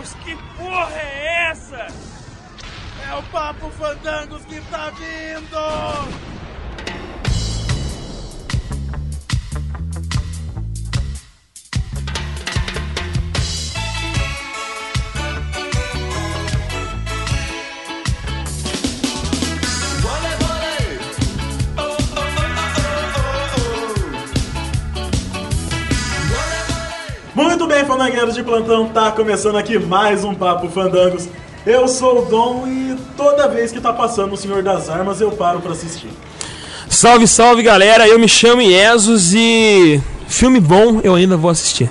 Deus, que porra é essa? É o Papo Fandangos que tá vindo! Fandangueiros de plantão, tá começando aqui mais um Papo Fandangos. Eu sou o Dom e toda vez que tá passando o Senhor das Armas eu paro pra assistir. Salve, salve galera, eu me chamo Iesus e filme bom eu ainda vou assistir.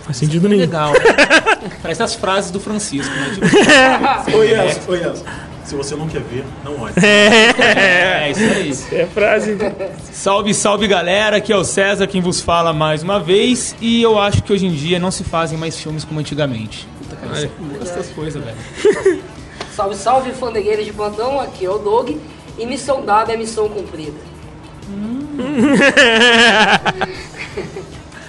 Faz sentido nenhum. Legal. Parece as frases do Francisco, né? Tipo, Oi, Yasu, oi, Yasu. Se você não quer ver, não olhe. é, isso aí. É frase. Salve, salve galera, aqui é o César quem vos fala mais uma vez. E eu acho que hoje em dia não se fazem mais filmes como antigamente. Puta, cara, isso é essas coisas, velho. Salve, salve, fandegueiros de plantão, aqui é o Doug. E missão dada é missão cumprida.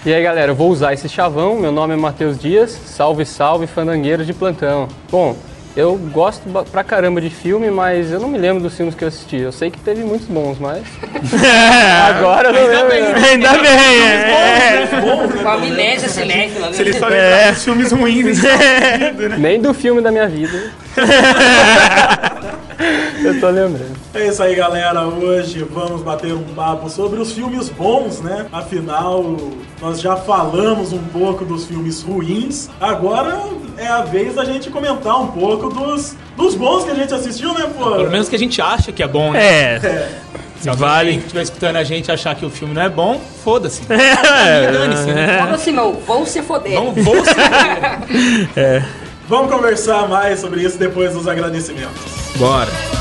E aí galera, eu vou usar esse chavão, meu nome é Matheus Dias, salve salve fandangueiros de plantão. Bom, eu gosto pra caramba de filme, mas eu não me lembro dos filmes que eu assisti. Eu sei que teve muitos bons, mas. Agora eu não lembro. não. Ainda bem, é. Com amnésia cinéfila, né? Se ele só lembrar dos filmes ruins, Nem do filme da minha vida. eu tô lembrando. É isso aí, galera. Hoje vamos bater um papo sobre os filmes bons, né? Afinal, nós já falamos um pouco dos filmes ruins. Agora é a vez da gente comentar um pouco dos, dos bons que a gente assistiu, né, pô? Pelo menos que a gente acha que é bom, né? É. Se alguém vale. que estiver escutando a gente achar que o filme não é bom, foda-se. É. Dane-se, né? Foda assim não, vão se foder. Vamos, vou se Vamos conversar mais sobre isso depois dos agradecimentos. Bora.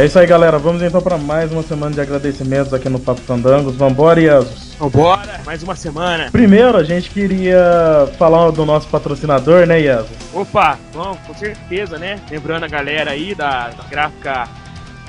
É isso aí, galera. Vamos então para mais uma semana de agradecimentos aqui no Papo Fandangos. Vambora, Iasus. Vambora, mais uma semana. Primeiro, a gente queria falar do nosso patrocinador, né, Iasus? Opa, vamos, com certeza, né? Lembrando a galera aí da, da gráfica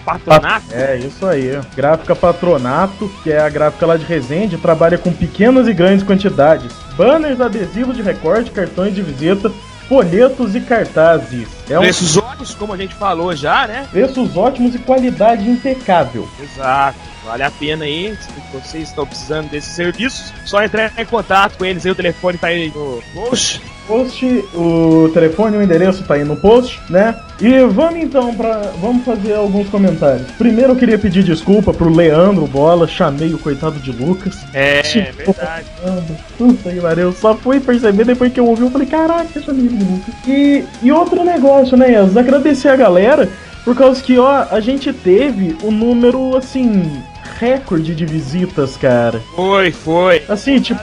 Patronato. É, isso aí. Gráfica Patronato, que é a gráfica lá de Resende, trabalha com pequenas e grandes quantidades. Banners, adesivos de recorte, cartões de visita, folhetos e cartazes. É um Preços ótimos, como a gente falou já, né? preços ótimos e qualidade impecável. Exato. Vale a pena aí, se vocês estão precisando desses serviços, só entrar em contato com eles aí, o telefone tá aí no post. post, o telefone, o endereço tá aí no post, né? E vamos então para vamos fazer alguns comentários. Primeiro eu queria pedir desculpa pro Leandro Bola, chamei o coitado de Lucas. É, verdade. Caramba, Puta que pariu, eu só fui perceber depois que eu ouvi, eu falei, caraca, chamei de Lucas. E, e outro negócio, né, Yas? Agradecer a galera, por causa que, ó, a gente teve o número, assim, recorde de visitas, cara. Foi, foi. Assim, tipo,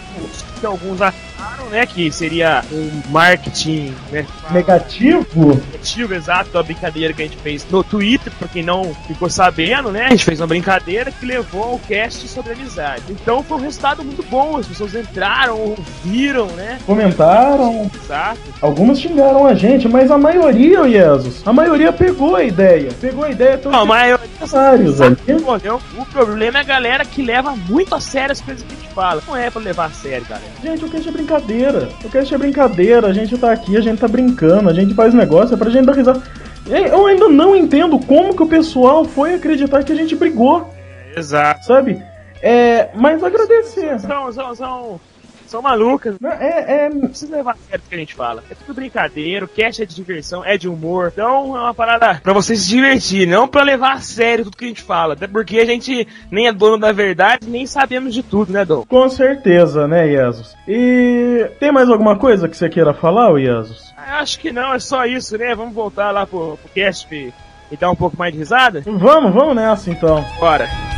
alguns acharam, né, que seria um marketing, né, negativo. negativo, exato, da brincadeira que a gente fez no Twitter, pra quem não ficou sabendo, né? A gente fez uma brincadeira que levou ao cast sobre amizade. Então foi um resultado muito bom, as pessoas entraram, ouviram, né? Comentaram, Exato. Algumas xingaram a gente, mas a maioria, Jesus, a maioria pegou a ideia. Pegou a ideia todos Não, ali. Entendeu? O problema é a galera que leva muito a sério as coisas que a gente fala. Não é pra levar a sério, galera. Gente, o cast é brincadeira. O cast é brincadeira. A gente tá aqui, a gente tá brincando, a gente faz negócio, é pra gente dar risada. Eu ainda não entendo como que o pessoal foi acreditar que a gente brigou, Exato. sabe? É, mas agradecer. São, são, são, são malucas. É, é, Não precisa levar a sério o que a gente fala. É tudo brincadeira, o cast é de diversão, é de humor. Então é uma parada pra você se divertir, não pra levar a sério tudo que a gente fala. Até porque a gente nem é dono da verdade, nem sabemos de tudo, né, Dom? com certeza, né, Jesus? E tem mais alguma coisa que você queira falar, ô Jesus? Ah, Acho que não, é só isso, né? Vamos voltar lá pro, pro cast e dar um pouco mais de risada? Vamos, vamos nessa então. Bora.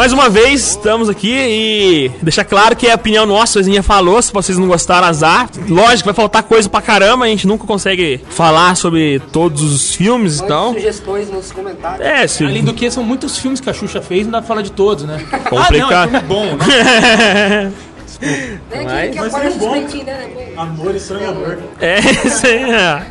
Mais uma vez, estamos aqui e deixar claro que é a opinião nossa, a Zinha falou, se vocês não gostaram, azar. Lógico, vai faltar coisa pra caramba, a gente nunca consegue falar sobre todos os filmes e tal. sugestões nos comentários. É, se... Além do que, são muitos filmes que a Xuxa fez, não dá pra falar de todos, né? Complicado. Ah, não, é filme bom, né? Mas- mas aparece é bom. né? Amor estranhador. É, isso aí, é.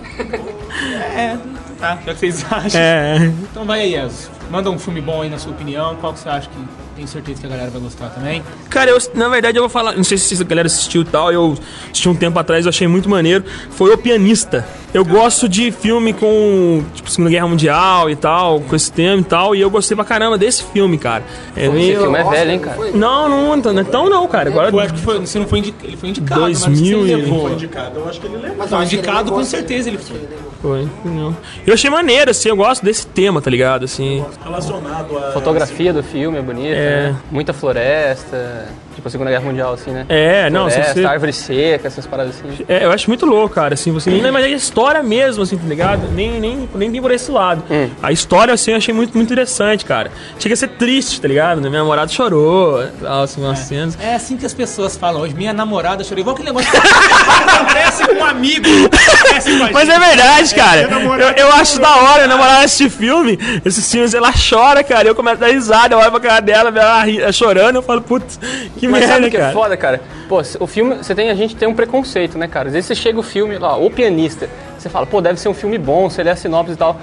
É, tá, já que vocês acham. é. Então vai aí, Ezo. Manda um filme bom aí na sua opinião. Qual que você acha que tem certeza que a galera vai gostar também? Cara, eu, na verdade eu vou falar, não sei se a galera assistiu e tal, eu assisti um tempo atrás, eu achei muito maneiro. Foi O Pianista. Eu gosto de filme com, tipo, Segunda Guerra Mundial e tal, com esse tema e tal, e eu gostei pra caramba desse filme, cara. É Esse meio... filme é Nossa, velho, hein, não cara? Não, não, não, então não, cara. Agora Eu acho que foi, você não foi indicado, ele foi indicado, mas acho que 2000 você e- levou. Foi indicado, eu acho que ele lembra. Mas Não, ele indicado levou, com certeza ele foi. levou. Foi, não. Eu achei maneiro, assim, eu gosto desse tema, tá ligado? Assim. Relacionado a. Fotografia do filme é bonita, É. né? Muita floresta, tipo a Segunda Guerra Mundial, assim, né? É, não, Floresta, você. árvore seca, essas paradas assim. É, eu acho muito louco, cara, assim, você nem mas a história mesmo, assim, tá ligado? Nem, nem, nem tem por esse lado. Hum. A história, assim, eu achei muito, muito interessante, cara. Chega a ser triste, tá ligado? Minha namorada chorou, tal, assim, umas cenas. É assim que as pessoas falam hoje. Minha namorada chorou. Igual aquele negócio que acontece com um amigo. Acontece com a Mas gente. é verdade, cara. minha namorada Eu, eu acho da hora, minha namorada assistir filme, esses filmes, ela chora, cara. Eu começo a dar risada, eu olho pra cara dela, ela ri- ela chorando, eu falo, putz, que Mas merda, sabe que é cara. foda, cara? Pô, o filme, você tem, a gente tem um preconceito, né, cara? Às vezes você chega o filme, lá, O Pianista, você fala, pô, deve ser um filme bom, você lê a sinopse e tal.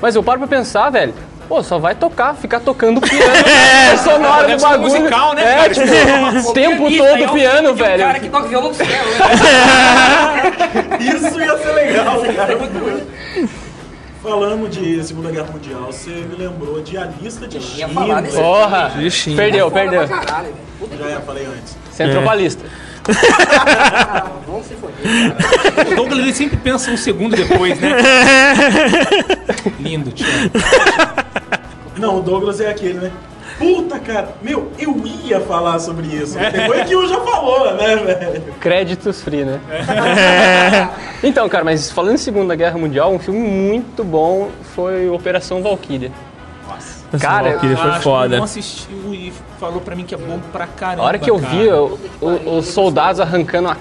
Mas eu paro pra pensar, velho, pô, só vai tocar, ficar tocando piano, é, sonora do bagulho. musical, né, é, cara? tipo, o tempo Pianista, todo é um piano, um velho. cara que toca céu, né? Isso ia ser legal, cara. Falando de Segunda Guerra Mundial, você me lembrou de A Lista de Schindler. Porra, perdeu, Foda perdeu. caralho. Puta Já ia, falei antes. Você entrou pra lista. vamos se foder. O Douglas ele sempre pensa um segundo depois, né? Lindo, tio. Não, o Douglas é aquele, né? Puta, cara, meu, eu ia falar sobre isso. Depois que o já falou, né, velho? Créditos free, né? então, cara, mas falando em Segunda Guerra Mundial, um filme muito bom foi Operação Valkyria. Cara, Valkyria foi que foda. não assistiu e falou pra mim que é bom pra caramba. A hora que eu cara. vi o- os soldados arrancando, a,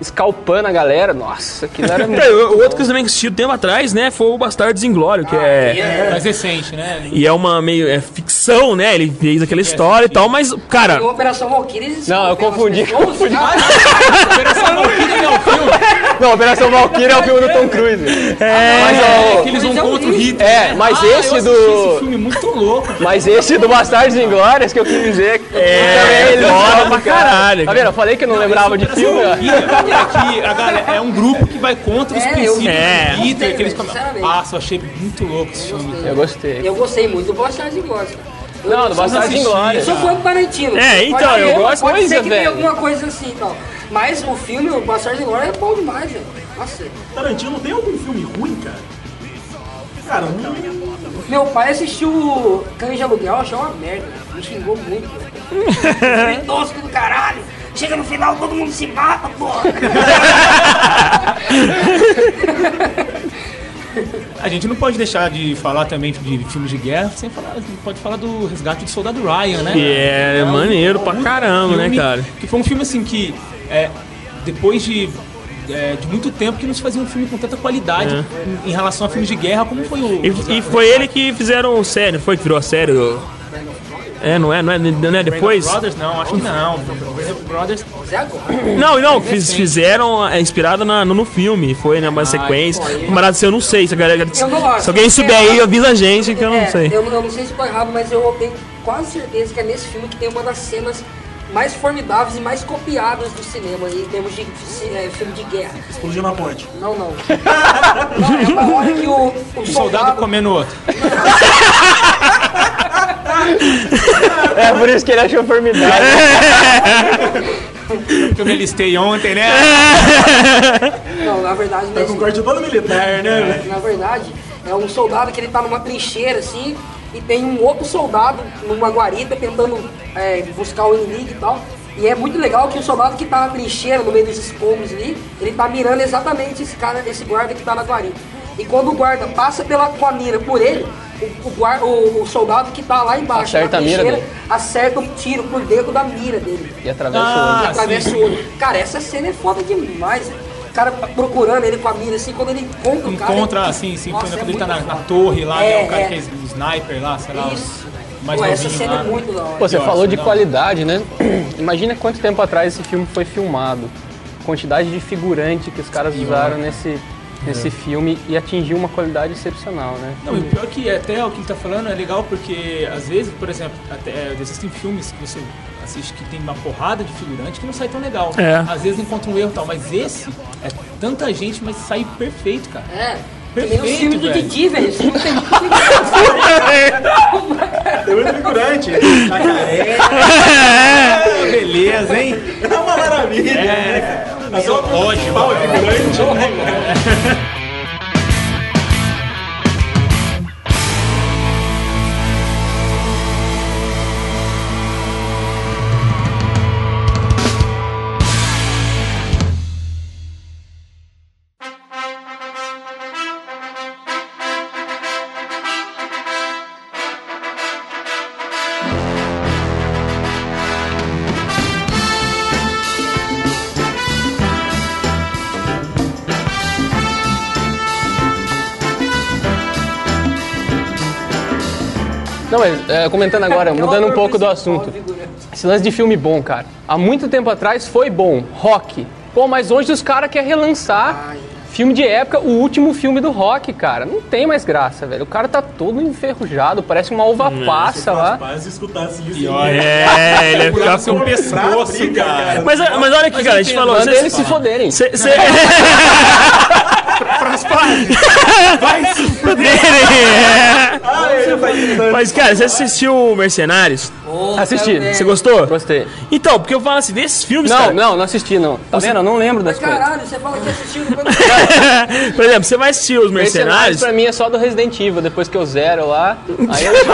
escalpando a galera, nossa, aquilo era muito. É, o o outro que eu também assisti um tempo atrás, né, foi o Bastardos Inglório, que é... Mais recente, né? E é uma meio... é ficção, né, ele fez aquela história e tal, mas, cara... Em Operação Valkyrie, eles Não, eu confundi, pessoas, confundi. ah, Operação Valkyrie não é um filme. Não, Operação Valkyria é o filme do Tom Cruise. É, Mas, É ó, que eles vão Mas é um contra o. Hitler. É, né? mas Ah, esse do- Esse filme muito louco. mas esse do Bastardos Inglórios que eu quis dizer que É, foda jogam, pra cara. caralho. Tá vendo? Eu falei que eu não lembrava de filme. É que a galera, é um grupo que vai contra os É, eu princípios. É. do Hitler. Que eles come... Sinceramente. Nossa, eu achei muito louco esse filme. Eu gostei. Eu gostei muito do Inglórios, cara. Eu Não, do Bastardos. Eu Inglórios. sou fã do Tarantino. É, então, Pode eu ter- gosto Pode coisa, ser que tenha velho. alguma coisa assim e tal. Mas o filme, o Bastardos Inglórios, é bom demais, velho. Nossa. Tarantino tem algum filme ruim, cara? Cara, não. Meu pai assistiu Cães de Aluguel, achou uma merda. Me xingou muito, velho. Tosco do caralho. Chega no final, todo mundo se mata, porra. A gente não pode deixar de falar também de filmes de guerra sem falar. A gente pode falar do Resgate do Soldado Ryan, né? Que é maneiro pra um caramba, né, cara? Que foi um filme assim que, é, depois de, é, de muito tempo que não se fazia um filme com tanta qualidade em, em relação a filmes de guerra, como foi o. E, e foi ele que fizeram série, não foi que virou a série? o- É, não é? Não é, não é depois? Brothers? Não, acho que não. Brothers. É. Não, não, fiz- fizeram é, inspirado na- no, no filme, foi, né? Uma sequência. pô, aí- Camarada, se eu não sei, se, a galera, acho. se alguém souber aí, avisa a gente que eu não É, sei. Eu, eu não sei se tô errado, mas eu tenho quase certeza que é nesse filme que tem uma das cenas mais formidáveis e mais copiadas do cinema em termos de é, filme de guerra. Explodiu na ponte. Não, não. não é uma hora que o, o O soldado soldado comendo outro. É por isso que ele achou formidável. Que eu me listei ontem, né? Não, na verdade, Tá nesse, com corte todo militar, né, velho? na verdade, é um soldado que ele tá numa trincheira assim, e tem um outro soldado numa guarita tentando é, buscar o inimigo e tal. E é muito legal que o soldado que tá na trincheira, no meio dos escombros ali, ele tá mirando exatamente esse cara, esse guarda que tá na guarita. E quando o guarda passa pela, com a mira por ele, o, o, guar- o- o soldado que tá lá embaixo Acerta na a mira trincheira, dele. acerta um tiro por dentro da mira dele. E atravessa o Ah, olho. atravessa sim. o olho. Cara, essa cena é foda demais. O cara procurando ele com a mira assim, quando ele encontra o cara. Encontra, ele- assim, sim, Nossa, quando é ele tá na, na torre lá, É, né? O cara é. que é o sniper lá, sei lá. Isso. Mais Pô, essa cena lá. é muito da hora. Pô, você Nossa, falou de não. qualidade, né? Imagina quanto tempo atrás esse filme foi filmado. Quantidade de figurante que os caras usaram nesse, nesse filme e atingiu uma qualidade excepcional, né? Não, e o pior que até o que ele tá falando é legal porque, às vezes, por exemplo, até, é, existem filmes que você assiste que tem uma porrada de figurante que não sai tão legal. É. Às vezes encontra um erro e tal, mas esse é tanta gente, mas sai perfeito, cara. É. Perfeito, filmes do velho. Didi, velho. Filme tem muito Tem muito figurante. Ah, beleza, hein? É uma maravilha. É, É Ótimo. Não, mas é, comentando agora, mudando um pouco do assunto. Esse lance de filme bom, cara. Há muito tempo atrás foi bom, rock. Pô, mas hoje os caras querem relançar filme de época, o último filme do rock, cara. Não tem mais graça, velho. O cara tá todo enferrujado, parece uma uva passa lá. Quase escutasse isso. E olha, É, ele ia ficar com... pescoço, briga, cara. Mas, mas olha aqui, cara, a gente falou... Manda eles se foderem. cê- cê- Vai se Mas, cara, você assistiu Mercenários? Pô, Assisti. Você gostou? Gostei. Então, porque eu falo assim, desses filmes, Não, cara... não, não assisti, não. Tá vendo? Eu não lembro das Mas coisas. caralho, você fala que assistiu depois não Por exemplo, você vai assistir os Mercenários Mercenários... pra mim é só do Resident Evil, depois que eu zero lá. Aí eu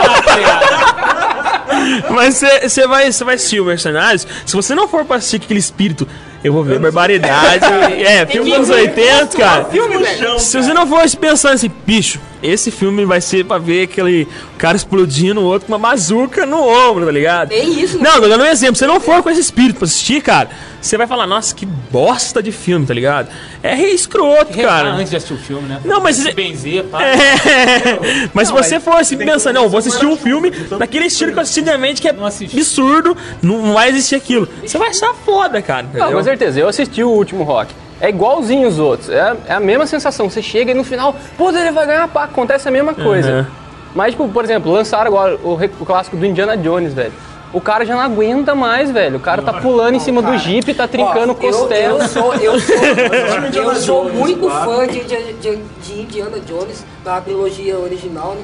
Mas você você vai, você vai assistir o Mercenários, se você não for pra assistir aquele espírito, eu vou ver barbaridade. é, filme dos anos 80, cara. filme, velho. Se você não for pensando assim, bicho, esse filme vai ser pra ver aquele cara explodindo o outro com uma bazuca no ombro, tá ligado? Tem isso, né? Não, tô dando um exemplo. Se você não for com esse espírito pra assistir, cara, você vai falar, nossa, que bosta de filme, tá ligado? É escroto, cara. antes de assistir o filme, né? Não, mas- Se benzer, pá. É. Mas se você for assim pensando, não, vou assistir um filme daquele estilo que eu assisti antigamente, que é Não assisti. absurdo, não vai existir aquilo. Você vai achar foda, cara. Não, entendeu? com certeza, eu assisti o último rock. É igualzinho os outros. É, é a mesma sensação. Você chega e no final, pô, ele vai ganhar pá. Acontece a mesma coisa. Uhum. Mas, tipo, por exemplo, lançaram agora o, o clássico do Indiana Jones, velho. O cara já não aguenta mais, velho. O cara tá pulando em cima do jeep, tá trincando Ó, eu- costela. Eu, sou, eu sou, eu sou muito claro. fã de, de, de, de Indiana Jones, da trilogia original, né?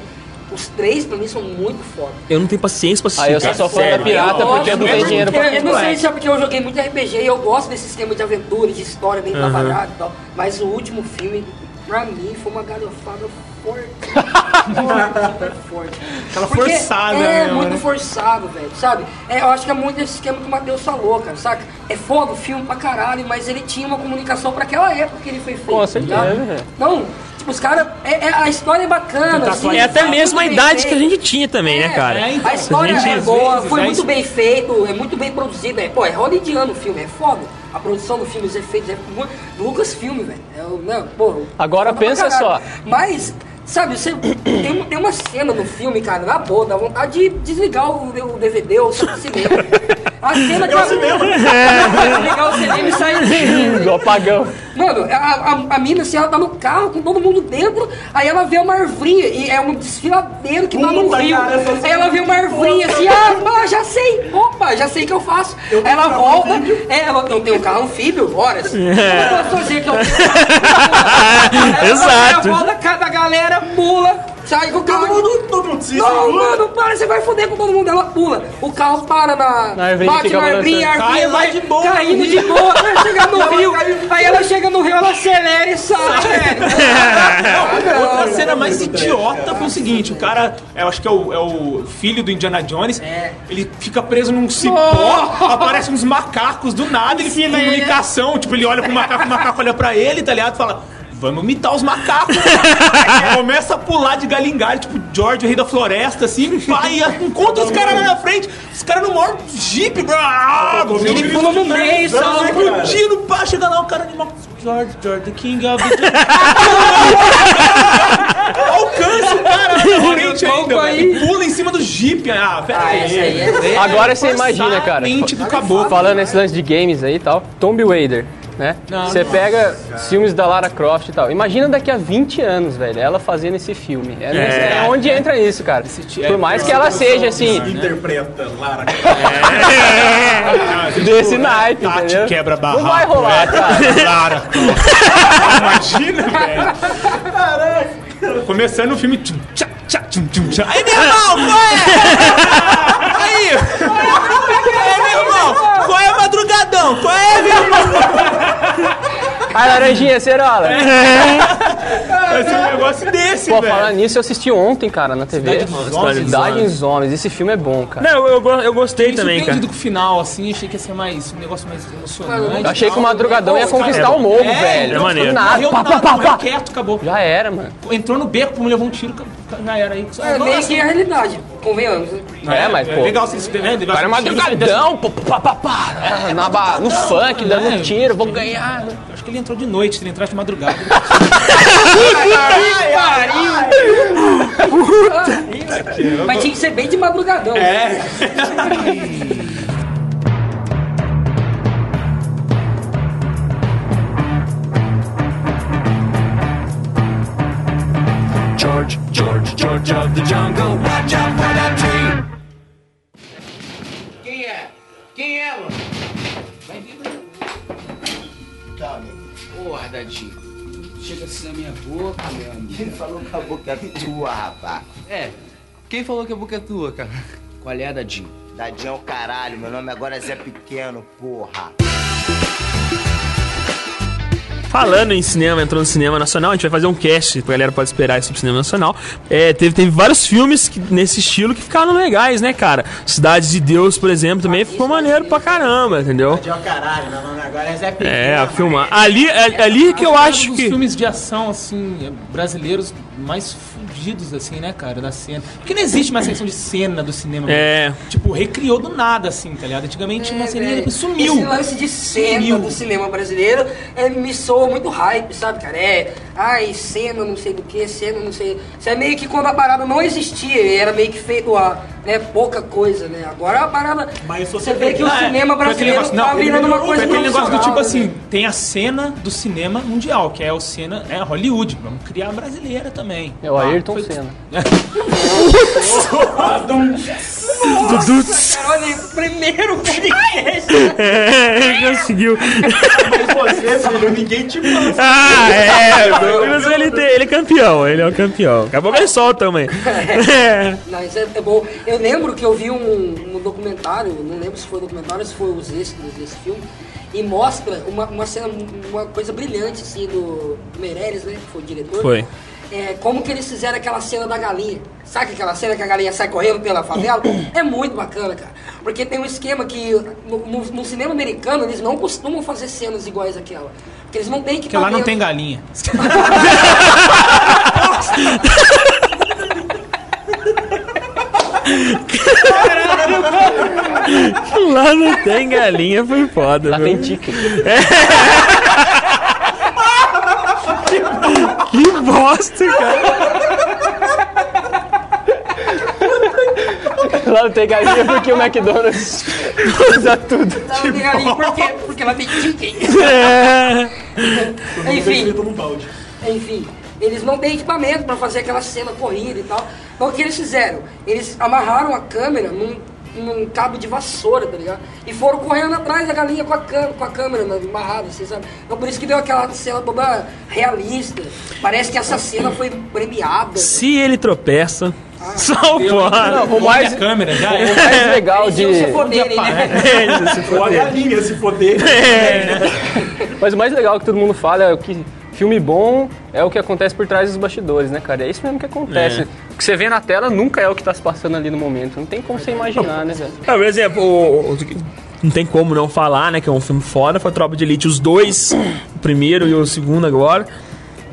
Os três, pra mim, são muito foda. Eu não tenho paciência pra assistir. Aí eu sou cara, só fã da pirata Eu porque eu não tenho eu- dinheiro pra Eu, eu não sei se é porque eu joguei muito RPG e eu gosto desse esquema de aventura, de história bem trabalhada e tal. Mas o último filme, pra mim, foi uma galhofada forte. forte, forte. Aquela Porque forçada É mesmo, muito né? forçado, velho, sabe? É, eu acho que é muito esse esquema que o Matheus falou, cara, saca? É foda o filme pra caralho, mas ele tinha uma comunicação pra aquela época que ele foi feito. Com tá certeza, velho. Não, tipo, os caras. É, é- a história é bacana, assim, É até tá mesmo a idade que a feito. gente tinha também, né, cara? é, então. A história A gente, é boa, vezes, foi é muito bem feito, é muito bem produzido. É, pô, é hollywoodiano o filme, é foda. A produção do filme, os efeitos, é muito... Lucas filme, velho. É, não, pô, Agora foda pra pensa só. Mas Sabe, você tem, uma- tem uma cena no filme, cara, na boa, dá vontade de desligar o, o DVD ou o cinema. A cena que ela... Desligar o cinema e sair Do apagão. Mano, a, a, a mina, assim, ela tá no carro com todo mundo dentro, aí ela vê uma arvrinha, e é um desfiladeiro que tá no Puta, rio. cara, Aí ela vê uma arvrinha assim, ah, ah, já sei, opa, já sei o que eu faço. Aí ela volta, é, ela não tem um carro anfíbio. Eu posso fazer que eu Aí Exato. Ela volta, cada galera pula, sai com o carro. Todo mundo, todo mundo se Não, segura. mano, para, você vai foder com todo mundo. Ela pula. O carro para na. Na arvinha bate na arvinha, a balançando. arvinha Cai lá vai de boa caindo no de boa. Vai chegar no rio. Aí ela chega no rio, ela acelera e sai, velho. Não, outra cena mais idiota foi o seguinte: o cara, eu acho que é o, é o filho do Indiana Jones, ele fica preso num cipó, aparecem uns macacos do nada, ele fica em comunicação, tipo, ele olha pro macaco, o macaco olha pra ele, tá ligado? Fala. Vamos imitar os macacos. Aí começa a pular de galingalho, tipo George, o rei da floresta, assim, vai, encontra os caras lá na frente, os caras no maior jeep, bravo, Ele pula no meio, Tá só. explodindo, pá, chega lá o cara animal. George, George, the king of the... Alcança o cara na frente ainda. E pula em cima do jeep. Ah, pera Ah, aí. essa aí é. Agora você imagina, cara. Mente do caboclo. Falando nesse lance de games aí e tal, Tomb Raider, né? Você pega filmes da Lara Croft e tal. Imagina daqui a 20 anos, velho, ela fazendo esse filme. É, nesse- é onde entra isso, cara. Por mais que ela seja assim, Interpreta Lara. desse naipe, Tati entendeu? quebra barraco. Não vai rolar, cara. Lara Imagina, velho. Começando o filme. tchum, tchá, tchá, tchum, tchum, tchá. Aí, meu irmão, qual é? Aí! Aí, meu irmão, qual é madrugadão? Qual é, meu irmão? Ai, laranjinha, cerola. Vai ser um negócio desse, Pô, velho. falando nisso, eu assisti ontem, cara, na TV. Cidade dos Homens. Cidade dos Homens. Esse filme é bom, cara. Não, eu, go- eu gostei Me também, cara. surpreendido com o final, assim, achei que ia ser mais, um negócio mais emocionante. Eu achei que o Madrugadão ia conquistar cara, o morro, é, velho. é maneiro. Do nada, pá, do pá, pá, pá. quieto, acabou. Já era, mano. Entrou no beco, já levou um tiro, já era aí. É meio que a realidade, convenhamos. né? É, mas, pô. legal se você vendo. O cara é madrugadão, pô, pá, pá, pá, no funk, dando tiro, vou ganhar. Que ele entrou de noite, se ele entrasse de madrugada. Mas tinha que ser bem de madrugadão. É. George, George, George of the jungle, watch out for that tree. Quem é? Quem é, mano? Porra, Dadinho. Chega assim na minha boca, meu amigo. Quem falou que a boca é tua, rapaz? É. Quem falou que a boca é tua, cara? Qual é, Dadinho? Dadinho é o caralho, meu nome agora é Zé Pequeno, porra. Falando em cinema, entrou no cinema nacional, a gente vai fazer um cast, a galera pode esperar isso pro cinema nacional. É, teve, teve vários filmes que- nesse estilo que ficaram legais, né, cara? Cidades de Deus, por exemplo, também ficou maneiro pra caramba, entendeu? É o caralho, meu nome agora é Zé Pequeno. É, a filmar. Ali, é, ali que eu acho um dos que. filmes de ação, assim, brasileiros mais fudidos, assim, né, cara, da cena. Porque não existe mais questão de cena do cinema. É. Tipo, recriou do nada, assim, tá ligado? Antigamente uma É, depois sumiu. Esse lance de cena Sumiu. do cinema brasileiro é, me soa muito hype, sabe, cara? É, ai, cena não sei do que, cena não sei. Isso é meio que quando a parada não existia, era meio que feito a, né, pouca coisa, né? Agora a parada. Mas você você vê que o pegar- cinema brasileiro negócio- tá não, virando uma coisa aquele negócio do tipo profissional, assim, né? tem a cena do cinema mundial, que é o cena, é Hollywood. Vamos criar a brasileira também. É o Ah, Ayrton foi- Senna. Duduts. Cara, olha primeiro podcast. É, conseguiu. Você, filho, ninguém te passa. Ah, é. Ele, tem- ele é campeão, ele é o campeão. Daqui a pouco ele solta também. É. Não, isso é, é bom. Eu lembro que eu vi um, um documentário, não lembro se foi documentário ou se foi os extras desse filme, e mostra uma, uma cena, uma coisa brilhante, assim, do Meirelles, né, que foi o diretor. Foi. É, como que eles fizeram aquela cena da galinha. Sabe aquela cena que a galinha sai correndo pela favela? É muito bacana, cara. Porque tem um esquema que no, no- no cinema americano eles não costumam fazer cenas iguais àquela. Porque eles não têm que Porque lá não tem galinha. Lá não tem galinha, foi foda. Lá meu. tem tique É. Que bosta, cara. Lá não tem galinha porque o McDonald's usa tudo. Galinha, por quê? Porque ela tem chicken. É. Enfim. Enfim, eles não têm equipamento pra fazer aquela cena corrida e tal. Então o que eles fizeram? Eles amarraram a câmera num, num cabo de vassoura, tá ligado? E foram correndo atrás da galinha com a, cam com a câmera amarrada, assim, sabe? Então por isso que deu aquela cena toda realista. Parece que essa cena foi premiada. Se ele tropeça, só fora. Não, o mais, a câmera já o é. mais legal de. Se foderem, né? É, se Ou a galinha se. Mas o mais legal que todo mundo fala é o que filme bom é o que acontece por trás dos bastidores, né, cara? É isso mesmo que acontece. É. O que você vê na tela nunca é o que tá se passando ali no momento. Não tem como você imaginar, né, velho? Por exemplo, o- o- não tem como não falar, né? Que é um filme foda, foi Tropa de Elite, os dois, o primeiro e o segundo agora.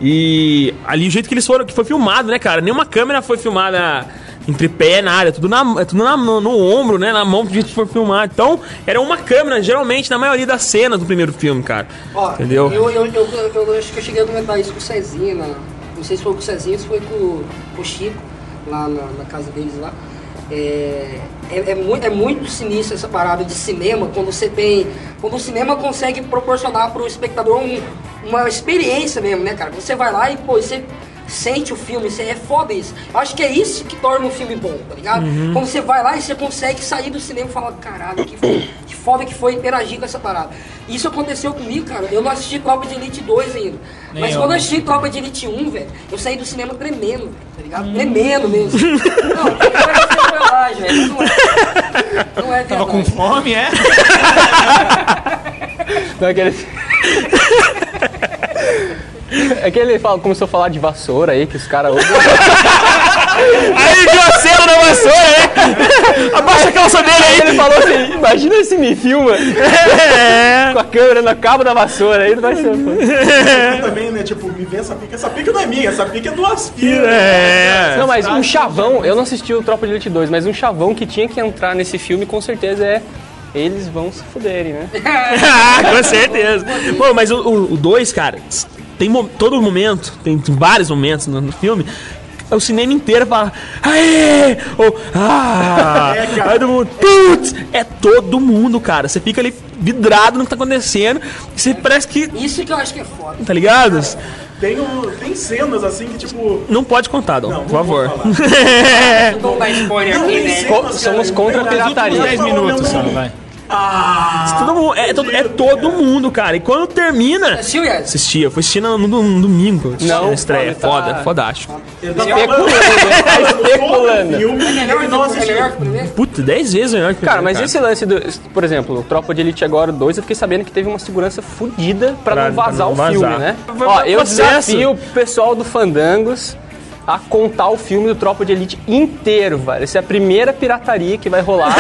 E ali o jeito que eles foram, que foi filmado, né, cara? Nenhuma câmera foi filmada em tripé, na área, tudo, na, é tudo na, no, no ombro, né? Na mão que a gente foi filmar. Então, era uma câmera, geralmente, na maioria das cenas do primeiro filme, cara. Ó, Entendeu? Eu, eu, eu, eu- acho que eu cheguei a comentar isso com o Cezinha, na- não sei se foi com o Cezinha, se foi com, o- com o Chico, lá na, na casa deles lá. É, é, é muito, é muito sinistro essa parada de cinema, quando você tem. Quando o cinema consegue proporcionar pro espectador um- uma experiência mesmo, né, cara? Você vai lá e, pô, você sente o filme, você é foda isso. Eu acho que é isso que torna um filme bom, tá ligado? Quando você vai lá e você consegue sair do cinema e falar, caralho, que, que foda que foi interagir com essa parada. Isso aconteceu comigo, cara. Eu não assisti Tropa de Elite 2 ainda. mas eu. quando eu assisti Tropa de Elite 1, velho, eu saí do cinema tremendo, tá ligado? Tremendo mesmo. não, não é verdade, velho. Não é. Não é Tava com verdade. fome, é? Não, aquele... É que ele fala- começou a falar de vassoura aí, que os caras. Aí viu a cena da vassoura, né? Abaixa a calça dele Aí ele falou assim, imagina se me filma com a câmera no cabo da vassoura, aí não vai ser... Eu também, né? Tipo, me vê essa pica. Essa pica não é minha, essa pica é do Aspira. É. Não, mas um chavão, eu não assisti o Tropa de Elite 2, mas um chavão que tinha que entrar nesse filme com certeza é eles vão se fuderem, né? Ah, com certeza. Pô, mas o 2, cara, tem mo- todo momento, tem vários momentos no, no filme. O cinema inteiro fala, aê! Ou, ah! É, cara. Aí todo mundo, putz! É todo mundo, cara. Você fica ali vidrado no que tá acontecendo. e Você parece que. Isso que eu acho que é foda. Tá ligado? Tem, um- tem cenas assim que, tipo. Não pode contar, Dom, Não, por não vou favor. falar. Não vou dar spoiler aqui, né? somos contra a pirataria. 10 minutos só, vai. Ah! Todo mundo- é, todo, é todo mundo, cara. E quando termina. Assistiu, Yas? Assistia, foi assistir no, no- no domingo. Não, na estreia. tá- Foda, fodástico. Tá Especulando, falando- tá especulando. filme É melhor, e não é assistiu. melhor que o primeiro? Puta, 10 vezes melhor que o Cara, mas esse lance do. Por exemplo, o Tropa de Elite agora 2, eu fiquei sabendo que teve uma segurança fodida pra, Pra- não vazar pra não o vazar. filme, né? Foi Ó, eu processo. desafio o pessoal do Fandangos a contar o filme do Tropa de Elite inteiro, velho. Essa é a primeira pirataria que vai rolar.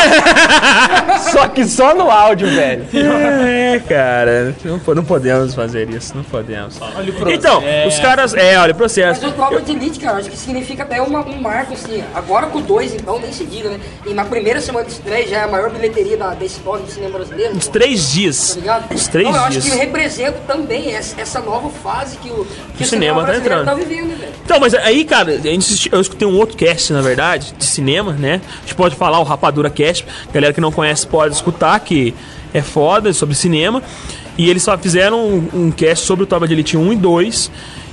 só que só no áudio, velho. É, cara. Não, não podemos fazer isso, não podemos. Olha o processo. Então, os caras. É, olha, o processo. Mas o Tropa de Elite, cara, acho que significa até uma- um marco, assim. Agora com o 2, então, nem se diga, né? E na primeira semana de estreia já é a maior bilheteria da, da história do cinema brasileiro. Uns pô. três Tá dias. ligado? Uns três então, eu acho dias. que representa também essa, essa nova fase que o, que O cinema tá brasileiro entrando. tá vivendo, velho? Então, mas aí, cara, a gente assisti- eu escutei um outro cast, na verdade, de cinema, né? A gente pode falar o Rapadura Cast. Galera que não conhece pode escutar, que é foda sobre cinema. E eles só fizeram um, um cast sobre o Tropa de Elite 1 e 2.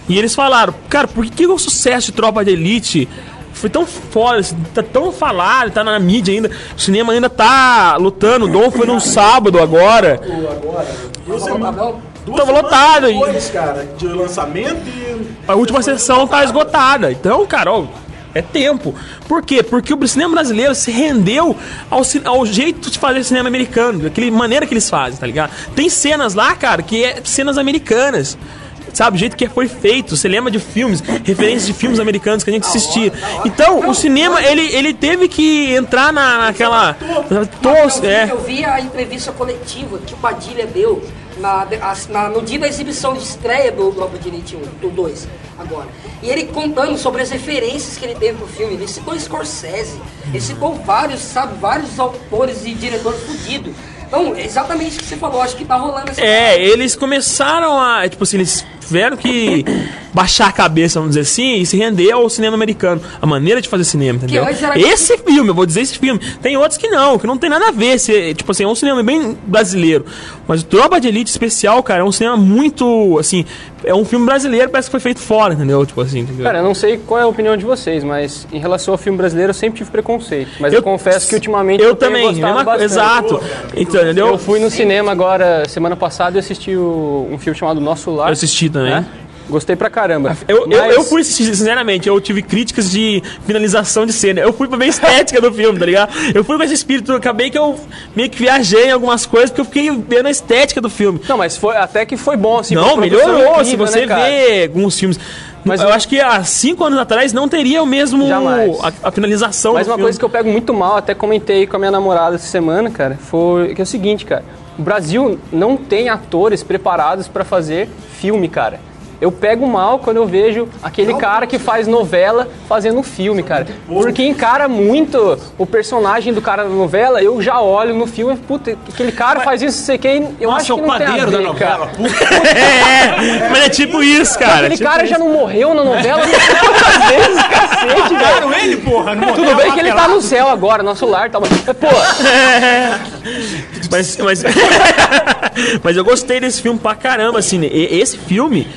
E eles falaram, cara, por que, que o sucesso de Tropa de Elite foi tão foda, assim, tá tão falado, tá na mídia ainda. O cinema ainda tá lutando. O Dom foi num sábado agora. Bom? Duas Tava lotado? Depois, cara, de lançamento e. A última sessão tá esgotada. Então, cara, ó, é tempo. Por quê? Porque o cinema brasileiro se rendeu ao, ao jeito de fazer cinema americano, daquela maneira que eles fazem, tá ligado? Tem cenas lá, cara, que é cenas americanas. Sabe, o jeito que foi feito, você lembra de filmes, referências de filmes americanos que a gente assistia. Então, o cinema, ele, ele teve que entrar na, naquela. Eu Tos, vi, é. eu vi a entrevista coletiva que o Padilha deu na, na- no dia da exibição de estreia do Globo de Elite 1, do 2, agora. E ele contando sobre as referências que ele teve pro filme. Ele citou Scorsese, ele citou vários, sabe, vários autores e diretores fudidos. Não, é exatamente isso que você falou, acho que tá rolando essa É, eles começaram a. Tipo assim, eles tiveram que baixar a cabeça, vamos dizer assim, e se render ao cinema americano. A maneira de fazer cinema, entendeu? Esse filme, eu vou dizer esse filme. Tem outros que não, que não tem nada a ver. Se, tipo assim, é um cinema bem brasileiro. Mas o Tropa de Elite especial, cara, é um cinema muito. Assim, é um filme brasileiro, parece que foi feito fora, entendeu? Tipo assim, entendeu? Cara, eu não sei qual é a opinião de vocês, mas em relação ao filme brasileiro eu sempre tive preconceito. Mas eu, Eu- confesso que ultimamente eu tenho também, mesma exato. Então, entendeu? Eu fui no cinema agora, semana passada, e assisti o- um filme chamado Nosso Lar. Eu assisti também. né? Gostei pra caramba. Eu, eu, Mas- eu fui assistir, sinceramente, eu tive críticas de finalização de cena. Eu fui pra a estética do filme, tá ligado? Eu fui com esse espírito, acabei que eu meio que viajei em algumas coisas, porque eu fiquei vendo a estética do filme. Não, mas foi, até que foi bom, assim. Não, melhorou. Se incrível, você né, vê alguns filmes. Mas eu eu- acho que há cinco anos atrás não teria o mesmo. A, a finalização Mas uma filme. coisa que eu pego muito mal, até comentei com a minha namorada essa semana, cara, foi que é o seguinte, cara. O Brasil não tem atores preparados pra fazer filme, cara. Eu pego mal quando eu vejo aquele cara que faz novela fazendo um filme, cara. Porque encara muito o personagem do cara da novela, eu já olho no filme, puta, aquele cara faz isso, não sei quem, eu Nossa, acho é que o não tem a padeiro da ver, novela. cara. É, mas é tipo isso, cara. Aquele tipo cara já isso. não morreu na novela quantas vezes, cacete, velho. Ele, porra. Não Tudo bem que ele tá no céu agora, nosso lar, tá, mas, pô, Mas, mas, mas eu gostei desse filme pra caramba, assim. Esse filme,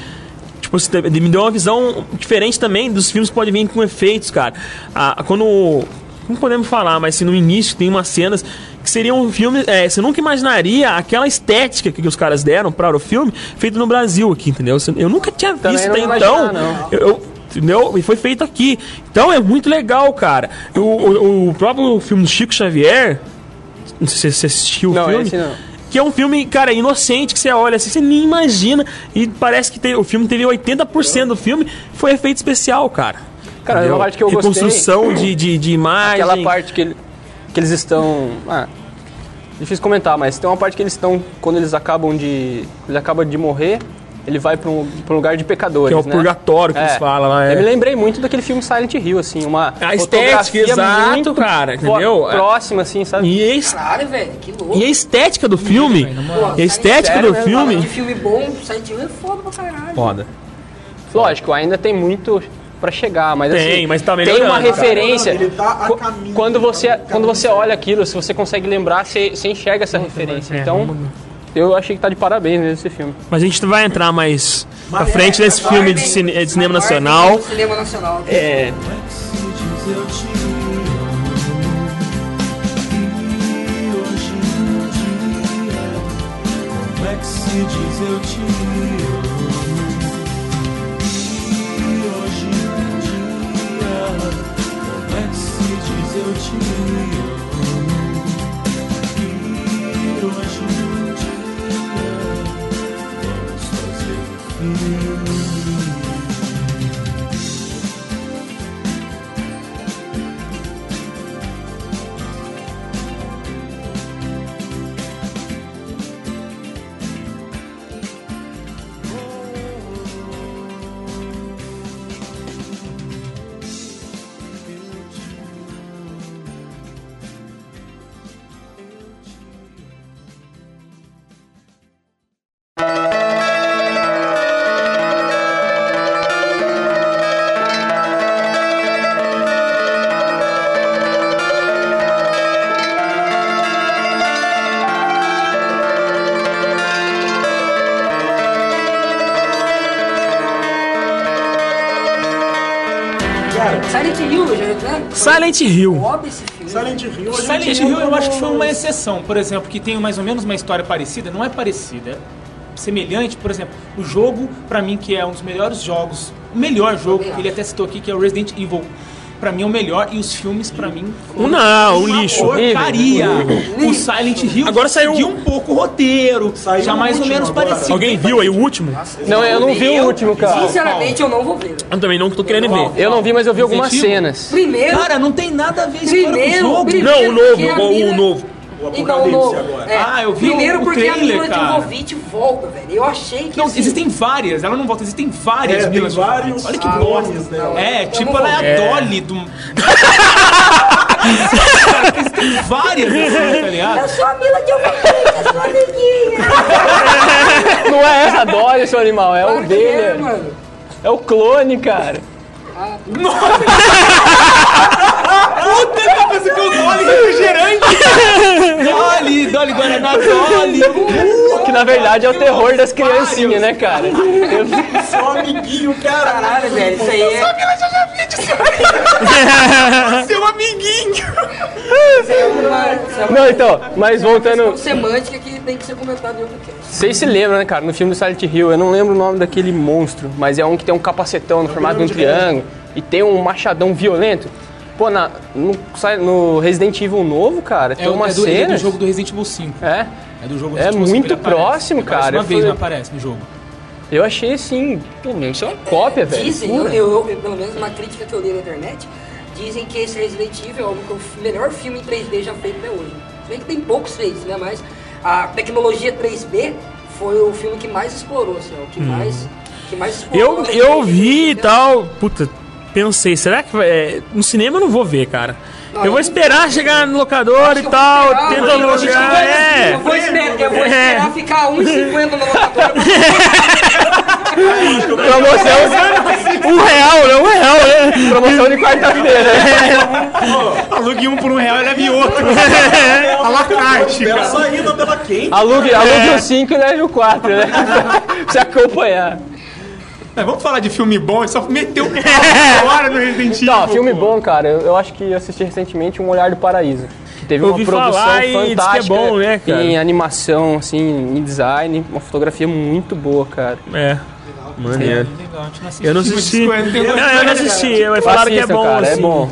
você teve- me deu uma visão diferente também dos filmes que podem vir com efeitos, cara. Ah, quando. Não podemos falar, mas assim, no início tem umas cenas que seriam um filme. É, você nunca imaginaria aquela estética que os caras deram para o filme feito no Brasil aqui, entendeu? Você- Eu nunca tinha Também visto até então. Eu, eu- entendeu? E foi feito aqui. Então é muito legal, cara. O, o, o próprio filme do Chico Xavier. Não sei se você assistiu o Não, filme. esse não. Que é um filme, cara, inocente, que você olha assim, você nem imagina. E parece que o filme teve 80% do filme foi efeito especial, cara. Cara, Entendeu? uma parte que eu gostei- Reconstrução de, de, de imagem. Aquela parte que, ele- que eles estão. Ah, difícil comentar, mas tem uma parte que eles estão. Quando eles acabam de. Eles acabam de morrer, ele vai pra um, pra um lugar de pecadores. Que é o né? purgatório que eles falam lá, é. Eu me lembrei muito daquele filme Silent Hill, assim, uma. A estética, exato, muito cara, entendeu? Próxima, assim, sabe? E a, es- Caralho, velho, que louco. e a estética do filme. Pô, E a estética sério do mesmo, Fala filme. de filme bom, Silent Hill é foda pra caralho. Foda. Lógico, ainda tem muito pra chegar, mas Tem, assim, mas tá tem melhorando, uma cara. referência. Ele tá caminho, quando você tá quando você olha aquilo, se você consegue lembrar, você, você enxerga essa referência. Então, eu achei que tá de parabéns mesmo esse filme. Mas a gente vai entrar mais pra frente é, nesse filme de, cine- de cinema nacional. Cinema nacional. É. É que se diz eu te amo? E hoje em dia, Silent Hill. Silent Hill. Silent Hill eu acho que foi uma exceção, por exemplo, que tem mais ou menos uma história parecida, não é parecida, é semelhante, por exemplo, o jogo, pra mim, que é um dos melhores jogos, o melhor jogo, que ele até citou aqui, que é o Resident Evil, pra mim é o melhor, e os filmes, pra mim, Um não, um uma lixo. porcaria. O Silent Hill Agora saiu- seguiu um pouco o roteiro, Saiu já o mais ou menos agora. parecido. Alguém viu aí o último? Não, eu não vi o último, cara. Sinceramente, eu não vou ver. Eu também não tô querendo ver. Eu não vi, mas eu vi algumas cenas. Primeiro, Cara, não tem nada a ver com o primeiro, jogo. primeiro Não, o novo, o- novo. Apocalipse então, no, agora. É, ah, eu vi primeiro o, o porque trailer, a Mila cara. Djokovic volta, velho. Eu achei que. Não, assim, existem várias, ela não volta, existem várias é, Mila vários Olha que nomes, né? É, é, é, tipo, ela é a Dolly do. Existem várias, assim, tá é ligado? Eu sou a Mila Djokovic, eu sou amiguinha. Não é essa Dolly, seu animal, é o dele. É, mano. é o clone, cara. Ah. Nossa! Puta, tá pensando que é o Dolly refrigerante. Dolly, Dolly Guaraná, Dolly. Que na verdade é o terror das criancinhas, né, cara? Eu- Seu amiguinho, cara. Caralho, velho, isso aí é. Seu amiguinho. Isso aí é uma, isso é uma Não, então, mas voltando. questão semântica que tem que ser comentada em outro. Vocês se lembram, né, cara? No filme do Silent Hill, eu não lembro o nome daquele monstro, mas é um que tem um capacetão no formato de um triângulo e tem um machadão violento. Pô, na, no, no Resident Evil novo, cara, tem É, o- uma é do, é cena. do jogo do Resident Evil 5. É, É do jogo É Resident Evil 5, muito ele aparece. próximo, Ele aparece cara. Uma Eu vez não aparece no jogo. eu achei assim, pô, meu, isso é uma cópia, velho. Dizem, eu, eu- eu- pelo menos uma crítica que eu li na internet, dizem que esse Resident Evil é o melhor filme em 3D já feito até hoje. Se bem que tem poucos feitos, né? Mas a tecnologia 3D foi o filme que mais explorou, assim, o que mais. Que mais explorou Eu, eu vi e 3D. tal, puta, pensei, será que vai. é, no cinema eu não vou ver, cara. Não, eu vou esperar chegar no locador e tal, tenta eu alugar. vou- É. Eu vou esperar, eu vou É. esperar ficar 1,50 no locador. Promoção, Um real, né? Um real, né? promoção de quarta-feira. Alugue um por um real e leve outro. A la carte, Espera cara. sair da tela quente. Alugue, alugue o 5 e leve o 4, né? pra você acompanhar. É, vamos falar de filme bom, é só meteu agora no Resident Evil. Não, filme bom, cara. Eu, eu acho que eu assisti recentemente Um Olhar do Paraíso. Que teve Eu uma produção falar e diz que é fantástica bom, né, cara? em animação, assim, em design, uma fotografia muito boa, cara. É. Maneiro. Legal, a gente não assistiu, Eu não mas assisti. é- Não, eu não assisti, mas falaram que é bom, cara, assim. é bom.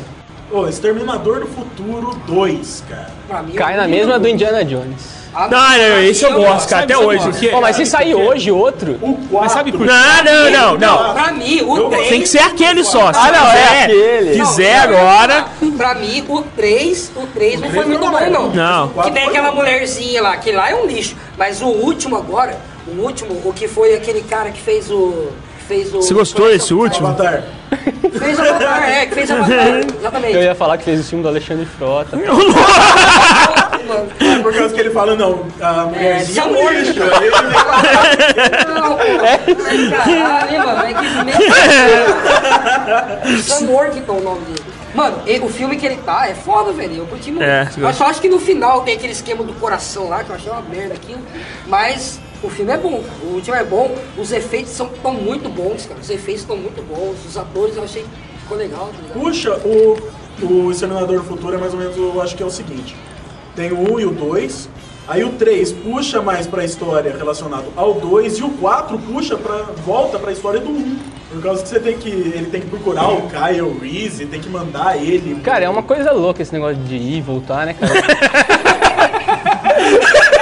Ô, Exterminador do Futuro 2, cara. Pra mim, Cai na mesma do Indiana Jones. Ah, Não, não, esse eu gosto, cara, Sabe- até hoje. quê? Pô, mas se sair hoje outro. O 4. Mas sabe por quê? Não, não, não, não. Pra mim, o 3. Tem que ser aquele só. Se Ah, não, é quiser- aquele. Quiser agora. Pra mim, o 3, o 3 não foi muito bom, não. Não. Que tem aquela mulherzinha lá, que lá é um lixo. Mas o último agora, o último, o que foi aquele cara que fez o. que Fez o Você gostou desse último? Avatar. Fez o Avatar, é, que fez o Avatar. Exatamente. Eu ia falar que fez o filme do Alexandre Frota. É por causa que ele fala, não, a mulherzinha é um lixo. Não. Caralho, mano. É que. Sam Worthington é o nome dele. Mano, e- o filme que ele tá é foda, velho. Eu curti muito. É. eu só acho que no final tem aquele esquema do coração lá, que eu achei uma merda aquilo. Mas o filme é bom, cara. O último é bom. Os efeitos são tão muito bons, cara. Os efeitos estão muito bons. Os atores eu achei que ficou legal, tá? Puxa, o, o Exterminador do Futuro é mais ou menos, eu acho que é o seguinte. Tem o 1 e o 2, aí o 3 puxa mais pra história relacionado ao 2 e o 4 puxa pra, volta pra história do 1. Por causa que você tem que, ele tem que procurar o Kyle Reese, tem que mandar ele. Cara, é uma coisa louca esse negócio de ir e voltar, né, cara?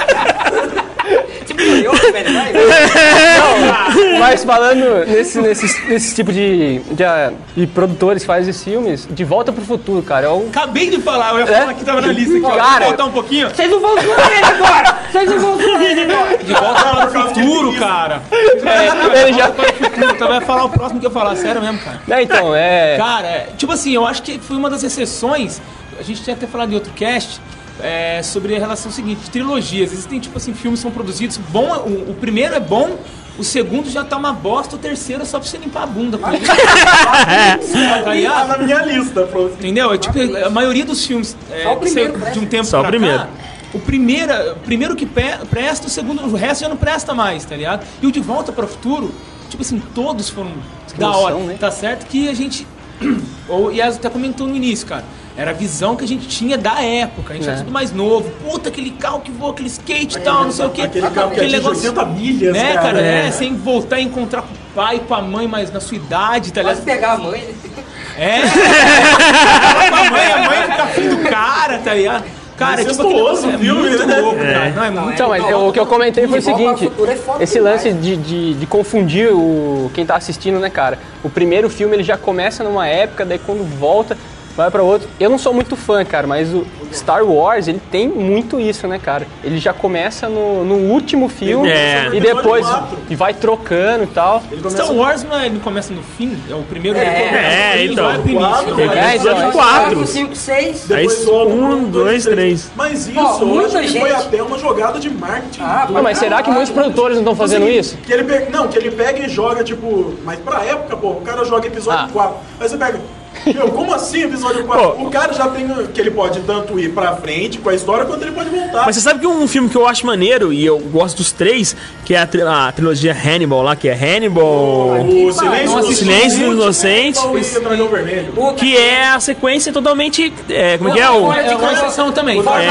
Tipo, eu, velho, vai, vai. Não, mas falando nesse, nesse, nesse tipo de, de, ah, de produtores que fazem esses filmes, De Volta pro Futuro, cara, é um... Acabei de falar, eu ia É? falar que tava na lista aqui, ó. Cara. Vou voltar um pouquinho. Vocês não vão zoar ele agora! Vocês não vão zoar ele agora! De volta para o futuro, cara. É, ele já... Futuro, então vai falar o próximo que eu falar, sério mesmo, cara. É, então, é... Cara, é, tipo assim, eu acho que foi uma das exceções. A gente tinha até falado em outro cast é, sobre a relação seguinte, trilogias. Existem, tipo assim, filmes que são produzidos. Bom, o, o primeiro é bom, o segundo já tá uma bosta, o terceiro é só pra você limpar a bunda. com ele. tá Tá na minha lista. Entendeu? É tipo, a maioria dos filmes é, Só o que primeiro saiu de um tempo Só o pra primeiro. cá, o primeiro, primeiro que presta, o segundo, o resto já não presta mais, tá ligado? E o De Volta para o Futuro, tipo assim, todos foram da emoção, hora. né? Tá certo que a gente, ou e até comentou no início, cara, era a visão que a gente tinha da época. A gente É. era tudo mais novo. Puta, aquele carro que voa, aquele skate e tal, não sei o que. Aquele carro que atinge 80 milhas, né, cara. cara? É. É, sem voltar a encontrar com o pai, com a mãe, mas na sua idade, tá ligado? pegar a mãe, né? É. Com a mãe, a mãe fica afim do cara, tá ligado? Cara, é tipo aquele negócio, é o filme, muito né? louco, cara. Não, é muito Então, mas eu- o que eu comentei foi o seguinte, Futuro é foda esse lance de, de, de confundir o, quem tá assistindo, né, cara? O primeiro filme ele já começa numa época, daí quando volta, vai pra outro. Eu não sou muito fã, cara, mas o, Star Wars, ele tem muito isso, né, cara? Ele já começa no, no último filme É. e depois e vai trocando e tal. Star Wars não, é, não começa no fim? É o primeiro É, ele começa é, no fim, então. vai pro início. Quatro, É, então, episódio é. 4. 5, 6. Depois Aí, sobe um, pro dois, três. Mas isso muita acho que foi gente- até uma jogada de marketing. Ah, do Ah, mas será que caralho. muitos produtores não estão fazendo Assim, isso? Que ele pega, não, que ele pega e joga, tipo. Mas pra época, pô, o cara joga episódio Ah. 4. Aí você pega. Meu, como assim episódio 4? o cara já tem. Que ele pode tanto ir pra frente com a história quanto ele pode voltar. Mas você sabe que um filme que eu acho maneiro, e eu gosto dos três, que é a, tri- a trilogia Hannibal lá, que é Hannibal. o Silêncio, O dos Silêncio dos Inocentes. E o Dragão Vermelho. Que é a sequência totalmente. É, como é que é? O, É uma exceção também. Fora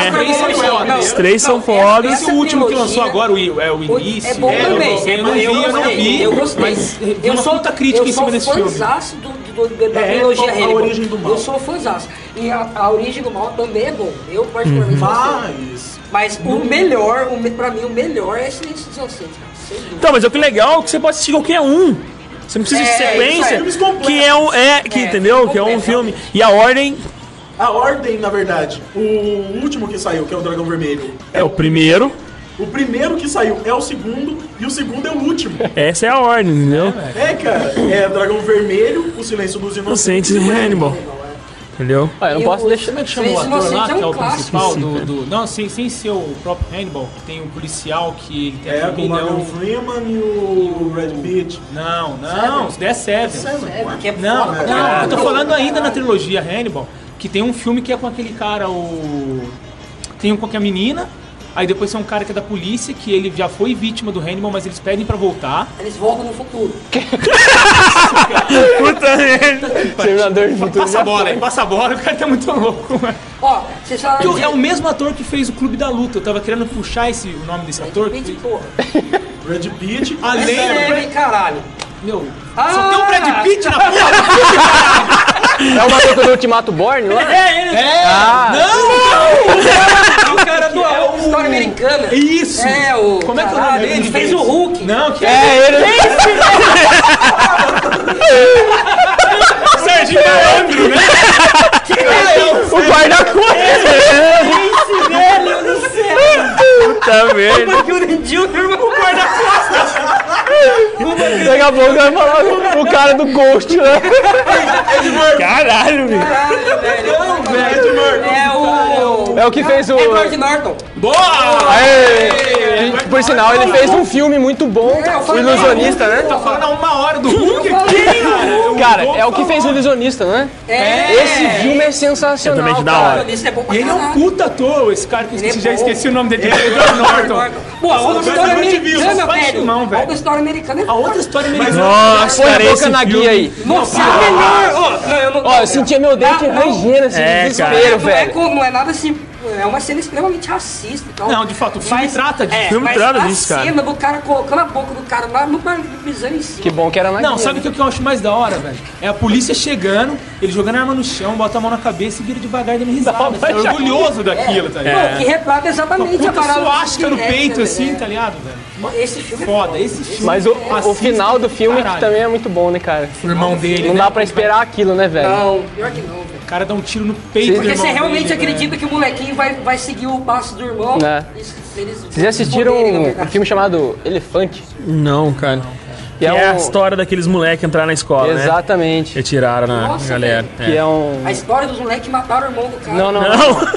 Os três são trilogia, fodas. Esse último que lançou agora, o, é o início. É bom também. Eu, eu não vi, eu eu não vi. Eu gostei. Mas eu sou, puta crítica eu em cima sou desse filme. fãzaço do, do, do- da É, trilogia a Hannibal. Origem do Mal. Eu sou fãzaço. E a, a Origem do Mal também é bom. Eu particularmente Uhum. Mas. Mas o melhor, o, pra mim, o melhor é Silêncio dos Inocentes, cara. Então, mas o que é legal é que você pode assistir qualquer um. Você não precisa de É, isso sequência, é. Que é um. É, que, É, entendeu? Que é um filme. E a ordem A ordem, na verdade, o último que saiu, que é o Dragão Vermelho, é o primeiro. O primeiro que saiu é o segundo e o segundo é o último. Essa é a ordem, entendeu? É, cara, é Dragão Vermelho, o Silêncio dos Inocentes Inocentes e Hannibal. Entendeu? Olha, eu não posso o- deixar. Como é que chama o ator lá, é que é um o clássico. principal do, do- Não, sem, sem ser o próprio Hannibal, que tem um policial que ele tem É, com o família. Morgan o- Freeman e o Red Pitt. Não, não, isso daí é Seven. É, que é Não, foda não, eu tô falando ainda na trilogia Hannibal, que tem um filme que é com aquele cara, o. Tem um com a menina, aí depois tem um cara que é da polícia, que ele já foi vítima do Hannibal, mas eles pedem pra voltar. Eles voltam no futuro. Puta merda. Terminador de futuro. Passa a bola aí, passa a bola, o cara tá muito louco, mano. Ó, vocês falaram Que. É o mesmo ator que fez o Clube da Luta. Eu tava querendo puxar esse, o nome desse ator. Gente, que- porra. Red Pitt. Além do É, Brad- hein, caralho. Meu, Ah! só tem o Brad Pitt na porra. É o maluco do Ultimato Born lá? É, ele. É. Ah. Não! o cara do. É uma história americana. Isso! É, o... Como é que é o nome dele? Ele fez o Hulk. Não, que É, ele. Serginho Malandro, né? O guarda-costas. Esse velho do céu. Puta merda. O Nindinho o Daqui a pouco vai falar o- o cara do Ghost, né? Caralho, velho. Caralho, velho. Não, velho. É o... É o que fez o. Edward Norton. Boa! Aê! Por sinal, ele fez um filme muito bom, É, o Ilusionista, Tá né? falando há uma hora do Hulk aqui, cara. Cara, é o que fez o Ilusionista, né? É. Esse filme é sensacional, Totalmente da cara. Isso é bom pra E ele é um caralho. puta ator, esse cara que eu Ele é esqueci, já bom. esqueci o nome dele. Edward Norton. Pô, a outra história americana, faz velho. filmão, velho. A outra história americana é A outra história americana. Nossa, Põe a cara, boca esse na filme... guia aí. Nossa, é a melhor! Ó, não, eu não, Ó, eu sentia meu dente Não, não. rangendo assim, É, de cara. desespero, não, é, velho. com- não é nada assim. É uma cena extremamente racista e tal. Não, de fato, o filme trata disso. É, O filme mas trata disso, cara. cena do cara colocando a boca do cara lá no pisando em cima. Que bom que era na Não, sabe o que eu acho mais da hora, velho? É a polícia chegando, ele jogando a arma no chão, bota a mão na cabeça e vira devagar dando risada. Você é orgulhoso daquilo, tá ligado? Não, que retrata exatamente a parada. suástica no É, peito, é, assim, é. tá ligado, velho? Esse filme é Foda, esse filme. Mas o, o Assista, final do filme que também é muito bom, né, cara? O irmão dele, Não né? dá pra esperar aquilo, né, velho? Não, pior que não. O cara dá um tiro no peito do Porque irmão você realmente dele, velho. acredita que o molequinho vai, vai seguir o passo do irmão. É. Eles, eles Vocês já assistiram um, um verdade. filme chamado Elefante? Não, cara. Que Que é, a um- história daqueles moleques entrar na escola, né? Exatamente. Retiraram na Nossa, galera. Que é um. A história dos moleques que mataram o irmão do cara. Não, não, não. Não!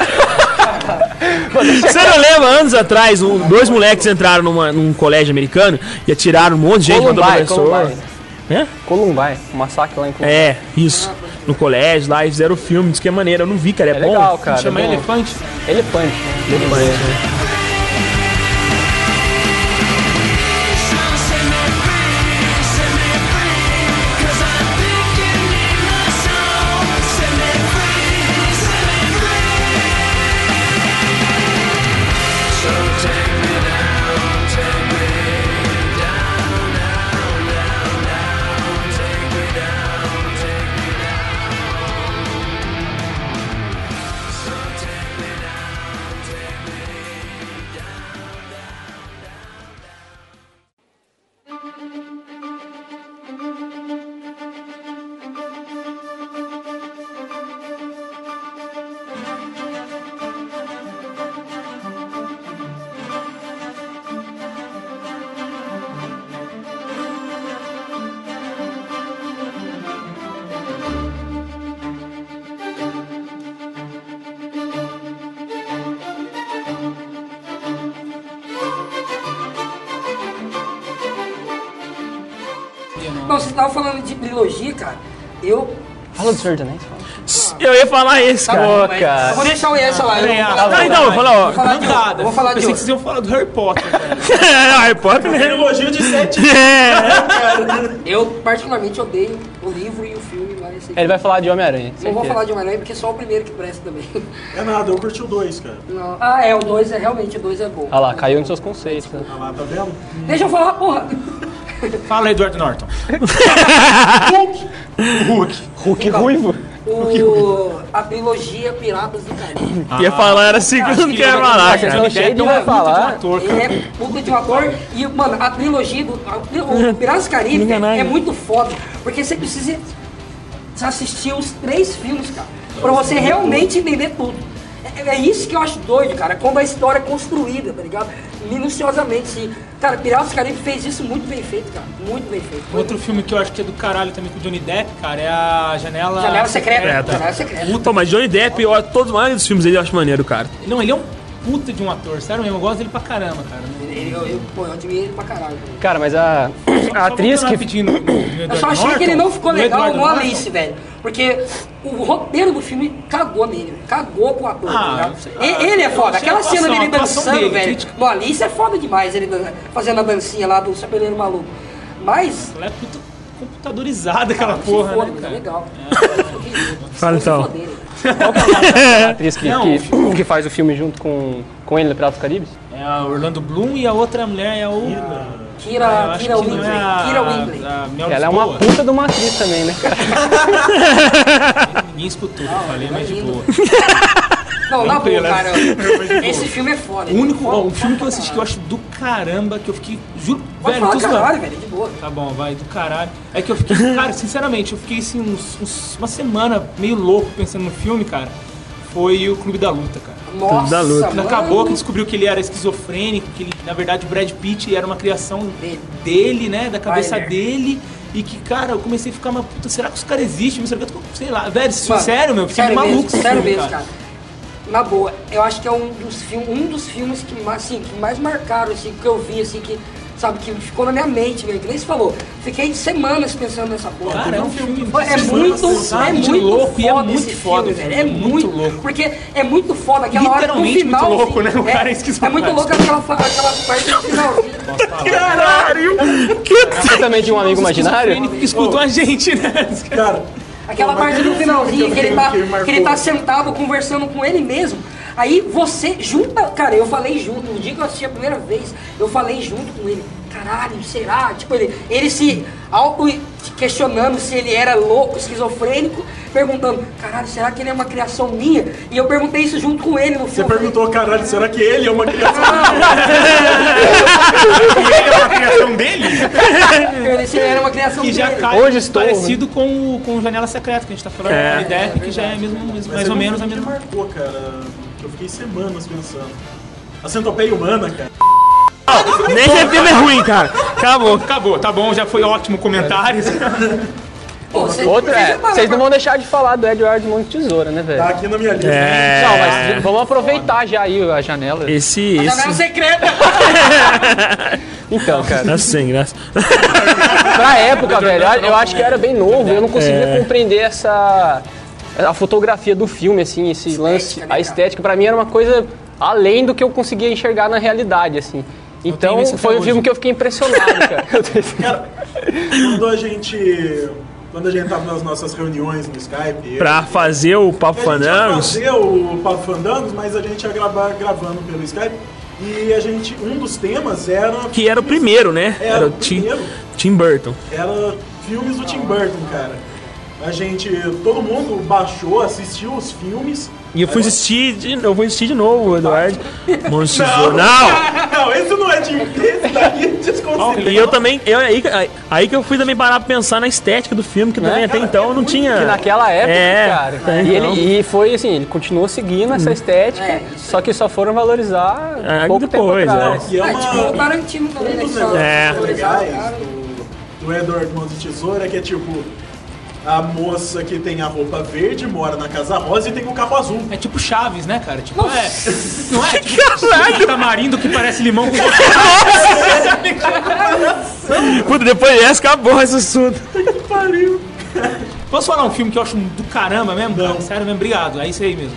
Você não lembra, anos atrás, um- dois moleques entraram numa- num colégio americano e atiraram um monte de gente, mandou Columbine, professor. Columbine. É? Columbine. Um massacre lá em Columbine. É, isso no colégio lá e fizeram o filme, diz que é maneiro. Eu não vi, cara. É, é bom. Legal, cara. Chama é Elefante. Elefante. Elefante. elefante. Trilogia, cara. Eu. Fala do Senhor dos Anéis. Eu ia falar esse, Tá cara. bom, cara. eu vou deixar o Essa lá. Eu vou falar, Ah, então, vou falar, ó. vou falar de eu Vou falar de Pensei que vocês iam falar do Harry Potter, velho. Harry Potter, né? Trilogia de sete. É. Eu, particularmente, odeio o livro e o filme, mas. esse Ele vai falar de Homem-Aranha. Não vou falar de Homem-Aranha porque é só o primeiro que presta também. É nada, eu curti o dois, cara. Não. Ah, é, o 2 é realmente, o 2 é bom. Olha lá, caiu nos seus conceitos. Ah lá, tá vendo? Deixa eu falar, porra. Fala, Edward Norton. Hulk ruivo. O, a trilogia Piratas do Caribe. Ia falar era assim que eu não quero falar, Vocês cara. estão cheios de vai falar. ator, Ele é puta de um ator e, mano, a trilogia do. o Piratas do Caribe Enganado. é muito foda. Porque você precisa assistir os três filmes, cara. Pra você realmente entender tudo. É, é isso que eu acho doido, cara. Quando a história é construída, tá ligado? Minuciosamente, sim. Cara, Piratas do Caribe fez isso muito bem feito, cara. Muito bem feito. Outro filme que eu acho que é do caralho também com o Johnny Depp, cara, é a Janela... Janela Secreta. Tá. Janela Secreta. Pô, mas Johnny Depp, eu, todos os maioria dos filmes dele eu acho maneiro, cara. Não, ele é um puta de um ator, sério mesmo, eu gosto dele pra caramba, cara. Ele- Eu, eu, pô, eu admiro ele pra caralho. Cara, mas a, a atriz Só que. no- no Eu só achei que ele não Norton, ficou legal no Norton. Alice, velho. Porque o roteiro do filme cagou nele. Cagou com o ator, Ah, tá ligado? não sei. E- Ele é foda. Aquela cena atuação, dele dançando, dele, velho. crítica. No Alice é foda demais, ele fazendo a dancinha lá do Chapeleiro Maluco. Mas. Ela é puta computadorizada aquela se porra, foda, né, mas é cara? legal. Fala Então. foderem. A atriz que, Não, que, que faz o filme junto com, com ele no Piratas do Caribe? É a Orlando Bloom e a outra mulher é o... Eu Kira, Kira não Windley. é a- Kira Windley. a Mel Ela é uma puta de uma atriz também, né? Ninguém escutou o eu falei, mas de boa. Não, na boa, Bem cara. Esse filme é foda. O único, Foda ó, um filme que eu assisti que eu acho do caramba, que eu fiquei, juro, Pode velho, falar tô zoando. caralho, velho, de boa. Tá bom, vai, do caralho. É que eu fiquei, cara, sinceramente, eu fiquei assim, uns- uns- uma semana meio louco pensando no filme, cara. Foi o Clube da Luta, cara. Nossa, da luta. Quando mano. acabou que descobriu que ele era esquizofrênico, que ele, na verdade, o Brad Pitt era uma criação Dele. dele, né? Da cabeça Tyler. dele. E que, cara, eu comecei a ficar uma puta, será que os caras existem? Será que eu tô, sei lá, velho, Mano, sério, meu, fiquei sério maluco mesmo, esse sério filme, mesmo, cara. Na boa, eu acho que é um dos filmes, um dos filmes que mais, assim, que mais marcaram, assim, que eu vi, assim, que, sabe, que ficou na minha mente, velho. Que nem você falou. Fiquei semanas pensando nessa porra. Cara, é um filme Pô, É muito, é muito louco e é foda muito esse foda, filme, velho. É muito, louco. Porque é muito foda aquela hora do final. muito louco, né? O cara é é esquizofrênico. muito louco aquela, aquela parte do finalzinho. Caralho! Você também tinha um amigo imaginário? Que escutam a gente, né? Cara, Aquela Pô, parte do finalzinho filme que ele, tá, que ele tá sentado conversando com ele mesmo. Aí você junta. Cara, eu falei junto. No dia que eu assisti a primeira vez, eu falei junto com ele. Caralho, será? Tipo, ele, ele se auto-questionando se ele era louco, esquizofrênico, perguntando: caralho, será que ele é uma criação minha? E eu perguntei isso junto com ele no você filme. perguntou, caralho, será que ele é uma criação? E ele é uma criação dele? Eu perguntei se ele era uma criação Que já dele. cai Hoje estou, parecido com, o- com o Janela Secreta, que a gente tá falando. É. A ideia que já é mesmo, mesmo- mais Mas ou é menos a mesma. marcou, cara. Que eu fiquei semanas pensando. A centopeia humana, cara. Nem esse filme é ruim, cara. Acabou. Acabou, tá bom, já foi ótimo comentário. Pô, você- Outra é, vocês não vão deixar de falar do Edward Mão de Tesoura, né, velho? Tá aqui na minha lista. É. Não, mas vamos aproveitar já aí a janela. Esse, Janela esse. secreta! Então, cara, Nossa, sem graça. pra época, velho, eu acho que eu era bem novo, eu não conseguia É. compreender essa. A fotografia do filme, assim, esse lance. né, A estética, pra mim, era uma coisa além do que eu conseguia enxergar na realidade, assim. Então, foi um hoje. filme que eu fiquei impressionado, cara. Eu Cara, quando a gente. Quando a gente tava nas nossas reuniões no Skype. Pra fazer o Papo a gente ia Fandangos. fazer o Papo Fandangos, mas a gente ia gravar gravando pelo Skype. E a gente. Um dos temas era. Que era o primeiro, né? Era Era o o Tim, primeiro. Tim Burton. Era filmes do Tim Burton, cara. A gente. Todo mundo baixou, assistiu os filmes. E eu fui assistir de, eu fui assistir de novo Eduardo. De Tesoura. Não! Não, esse não é Tim Esse daqui é desconsiderado. E eu também, eu, aí, aí- que eu fui também parar pra pensar na estética do filme, que também até então eu não tinha. Que naquela época, É, cara. é, e, então. ele, e foi assim, ele continuou seguindo essa estética, É, só que só foram valorizar É, pouco depois, tempo atrás. E é Ah, uma, tipo o Tarantino também, um né? que só- É. legais do, do Edward Mãos de Tesoura, que é tipo, a moça que tem a roupa verde mora na casa rosa e tem o carro azul. É tipo Chaves, né, cara? Tipo, é. Não é? Tipo, tamarindo que parece limão com Puta, depois dessa acabou esse assunto. Pariu. Posso falar um filme que eu acho do caramba mesmo? Cara? Sério mesmo, obrigado. É isso aí mesmo.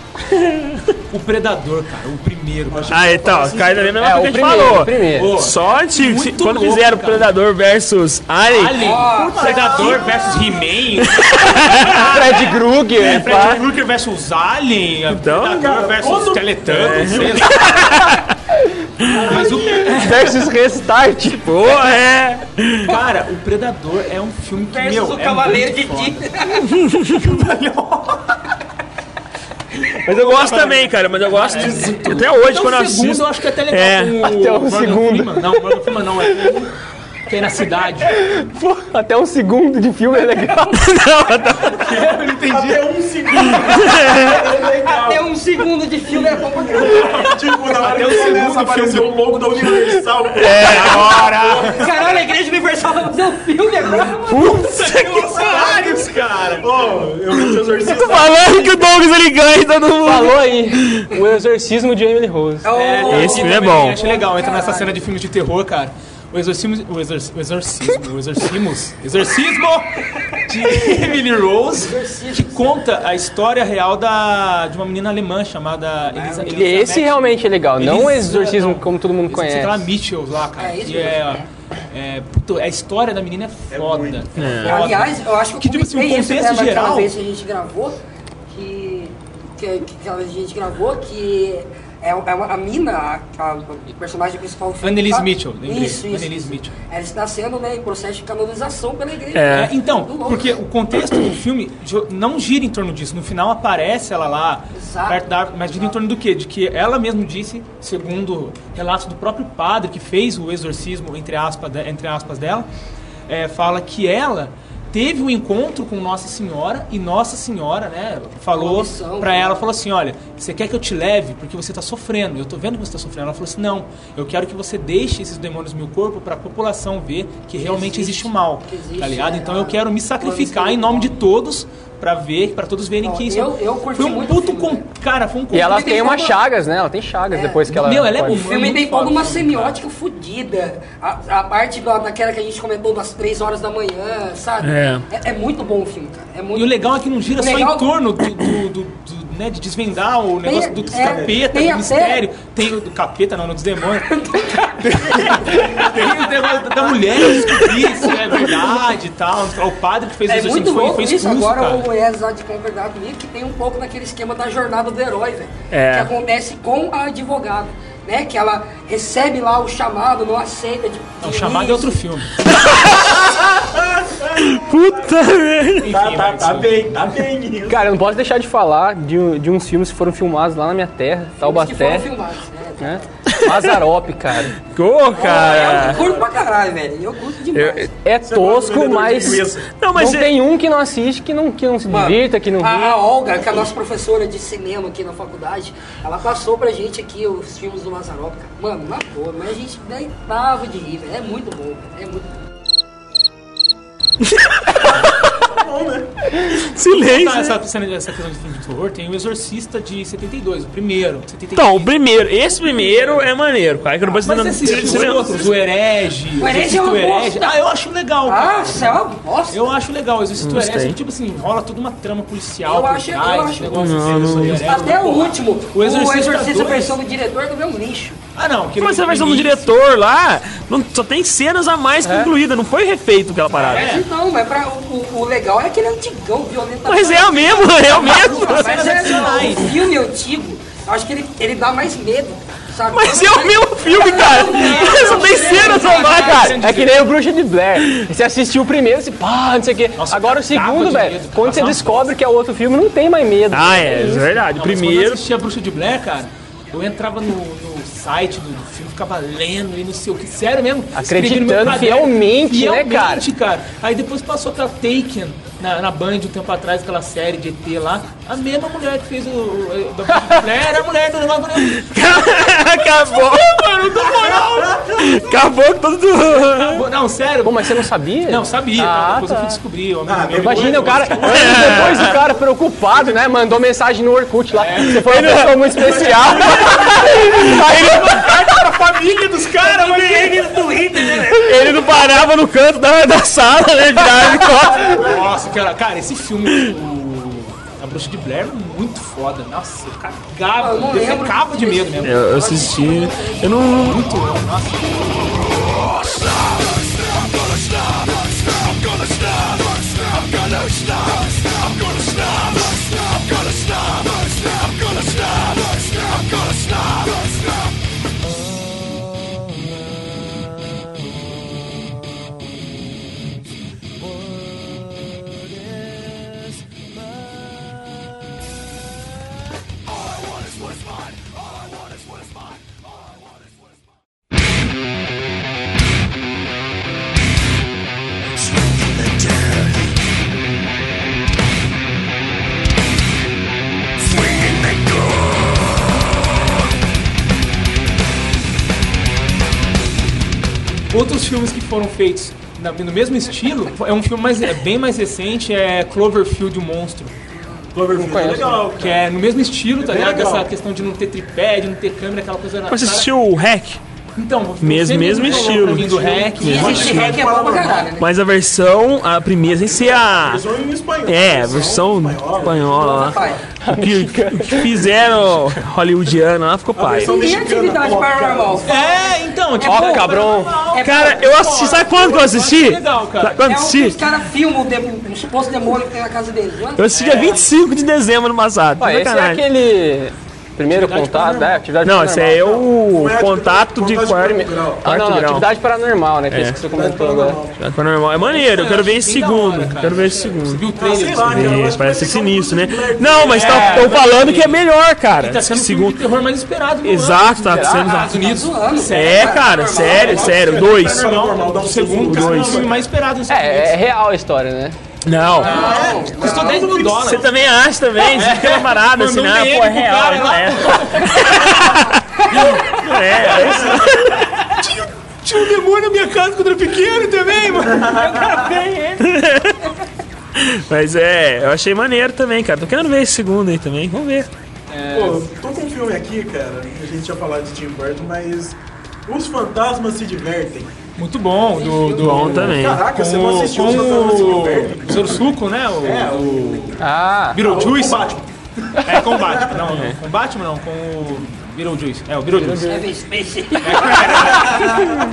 O Predador, cara, o primeiro. Ah, então, cai da mesma É, coisa o que a gente primeiro, falou. o primeiro. Pô, Só Quando louco, fizeram cara. Predador versus Alien. Alien. Predador versus He-Man. Fred Krueger, pá. Fred Krueger versus Alien. Então, Predador cara, versus quando- Teletubbies. sei lá. Mas o, versus Restart. Porra, é. cara, o Predador é um filme que, Versus meu, o é Cavaleiro de. Mas eu gosto também, cara. Mas eu gosto de. Até hoje, Até quando eu o segundo assisto. eu acho que é até legal É, com até o Morgan segundo. Freeman. Não, Morgan Freeman não, é que é na cidade. Pô, até um segundo de filme é legal. Eu não entendi. Até um segundo. é legal. Até um segundo de filme é bom pra caramba. Tipo, na hora Até que o segundo começa a aparecer o logo da Universal. Agora! Caralho, a Igreja Universal vai fazer um filme agora. Vários, cara! Ô, eu vi o exorcista. Falando que o Douglas ele ganha e todo mundo. Falou aí. O Exorcismo de Emily Rose. É, Esse filme é bom. Acho legal, entra nessa cena de filmes de terror, cara. O exorcismo, o, exor, o exorcismo, o exorcismos, exorcismo de Emily Rose, que conta a história real da, de uma menina alemã chamada Elisa, E esse realmente é legal, não o Elisa- Exorcismo não, como todo mundo conhece. lá, Mitchell lá, cara. É, isso que é, é, puto, a história da menina é foda. É foda. Aliás, eu acho que, Que, tipo assim, o isso contexto naquela geral- vez que a gente gravou, que, que, que aquela vez a gente gravou, que é, é uma, a mina, a, a- o personagem principal do filme. Annelise tá- Mitchell, lembrei. Isso, isso. Annelise isso. Mitchell. Ela está sendo né, em processo de canonização pela igreja. É. É, então, porque o contexto do filme não gira em torno disso. No final aparece ela lá, Exato. perto da árvore, mas gira em torno do quê? De que ela mesma disse, segundo relatos do próprio padre que fez o exorcismo, entre aspas, entre aspas dela, é, fala que ela teve um encontro com Nossa Senhora e Nossa Senhora, né, falou pra né? ela, falou assim, olha, você quer que eu te leve porque você tá sofrendo, eu tô vendo que você tá sofrendo. Ela falou assim, não, eu quero que você deixe esses demônios no meu corpo pra população ver que realmente existe, o mal, que existe, tá ligado? é, Então eu a- quero me sacrificar em nome de todos pra ver, pra todos verem Ó, que isso eu- eu curti foi um muito o puto filme, com, né? cara, foi um E ela tem tem umas chagas, né? Ela tem chagas depois que ela. Meu, ela é pode- O filme tem toda uma semiótica fodida. A, a parte da, daquela que a gente comentou das 3 horas da manhã, sabe? É. É, é muito bom o filme, cara. É muito E o legal é que não gira O só legal- em torno do, do- do- do, né, de desvendar o negócio do é, capeta, tem do mistério. Tem o do capeta, não, no dos demônios. tem o negócio da mulher descobrir se é verdade e tal. O padre que fez É exorcismo muito foi, louco foi isso. expulso, Agora cara. o Moisés de concordar comigo que tem um pouco daquele esquema da jornada do herói, velho. É. Que acontece com a advogada. Né? Que ela recebe lá o chamado, não aceita de. Não, o chamado é outro filme. Puta merda. Tá, tá, tá bem, tá bem isso. Cara, eu não posso deixar de falar de, de uns filmes que foram filmados lá na minha terra, Os que Taubaté. foram filmados, né? Mazarop, cara. Ô, Eu cara. curto pra caralho, velho. Eu curto demais. É tosco, vendedor de mas. Não, mas não é- tem um que não assiste que não, que não se Mano, divirta, que não a, ri. a Olga, que é a nossa professora de cinema aqui na faculdade, ela passou pra gente aqui os filmes do Mazarop, cara. Mano, na boa, mas a gente deitava de rir, velho. É muito bom, velho. É muito bom. Silêncio. Tá, essa, cena de- essa questão de filme de terror, tem o Exorcista de 72, o primeiro. 73. Então, o primeiro, esse primeiro é maneiro, cara. Que eu não posso Mas você assistiu os outros, o Herege, O Herege é Exorcista uma Herege. Ah, eu acho legal, cara. Ah, céu, bosta. Eu acho legal, Exorcista o Gostei. Herege, tipo assim, rola toda uma trama policial Eu por acho- eu acho- negócio assim, Não, do não. Herege. Até o último, O o Exorcista Exorcista, versão do diretor é um lixo. Ah, não. Que Mas a versão do diretor lá, não, só tem cenas a mais concluídas, não foi refeito aquela parada. Mas então, mas pra, o, o- legal é aquele antigão, violento. Mas é o mesmo, é o mesmo. Mas é, adicionais. o filme antigo, eu acho que ele, ele dá mais medo, sabe? Mas é o mesmo filme, cara. Só tem cenas a mais, cara. É que nem o Bruxa de Blair. Você assistiu o primeiro, você pá, não sei o quê. Nossa, Agora o segundo, velho, medo, quando você descobre que é outro filme, não tem mais medo. Ah, é, isso é verdade. Não, mas Quando eu Primeiro. assistia a Bruxa de Blair, cara, eu entrava no, no site do filme, ficava lendo e não sei o que. Sério mesmo. Acreditando caderno. fielmente, né, cara? Fielmente, cara. Aí depois passou pra Taken. Na, na Band um tempo atrás, aquela série de ET lá. A mesma mulher que fez o. o da Blair era a mulher do negócio. Acabou. Mano, moral. Acabou com todo. Não, sério. Pô, mas você não sabia? Não, sabia. Ah, depois eu tá. fui descobrir. ó, Ah, meu- Imagina o cara, depois o cara preocupado, né? Mandou mensagem no Orkut lá. Você foi uma pessoa muito especial. Aí ele, carta pra família dos caras, mas ele no Twitter, né? Ele não parava no canto da, da sala, né? Virava de costas. Nossa, cara, cara, esse filme, o, A Bruxa de Blair, é muito foda. Nossa, eu cagava, Eu não eu lembro. ficava de medo mesmo. Eu, eu assisti. Eu não. Muito louco, nossa. Outros filmes que foram feitos na- no mesmo estilo, é um filme mais, é bem mais recente, é Cloverfield o Monstro. Cloverfield é legal. Que é no mesmo estilo, tá bem ligado? legal. Essa questão de não ter tripé, de não ter câmera, aquela coisa... na Você cara. assistiu o Hack? Então, Mesmo- mesmo estilo. Mim do REC. E esse hack é bom pra caralho, né? Mas a versão, a primeira, sem ser a. Versão em espanhol. É, a versão espanhola lá. O que, o que fizeram hollywoodiana lá ficou pai. versão E atividade paranormal? É, então, tipo... ó, cabrão. É Cara, eu assisti. Sabe quando que eu assisti? Legal, cara. Sabe quando É o que os assisti? caras filmam o, suposto demônio que tem na casa deles, não é? Eu assisti dia 25 de dezembro no passado. Ó, esse é aquele primeiro contato, é, atividade Não, esse é o é contato de quarto, primeiro grau. Ah, quarto não, não, grau. atividade paranormal, né? Que é isso que você comentou agora. Atividade paranormal. É maneiro, eu quero ver esse segundo. hora. Quero ver esse segundo. Viu o Ah, trailer? sei lá, que parece ser um sinistro, né? de Não, mas estão falando que é melhor, cara. Tá sendo o Segundo. de terror mais esperado do Exato, tá ano. sendo. Estados Unidos. É, cara, sério, sério. Dois. Dá um segundo, é o mais esperado É, é real a história, né? Não. Custou 10 mil dólares. Você também acha também? Você fica parada assim, né? um Pô, é real, cara não é. Não é, é isso. Tinha um demônio na minha casa quando eu era pequeno também, mano. Mas é, eu achei maneiro também, cara. Tô querendo ver esse segundo aí também. Vamos ver. Pô, tô com um filme aqui, cara. A gente tinha falado de Tim Burton, mas. Os fantasmas se divertem. Muito bom, do... do Bom também. Caraca, você com não o- assistiu com o divertem? Professor Suco, né? O, É, o Ah, Beetlejuice. O Batman. É, com o Batman. Não, não, com o Batman não, com o Beetlejuice. É, o Beetlejuice. Spacey.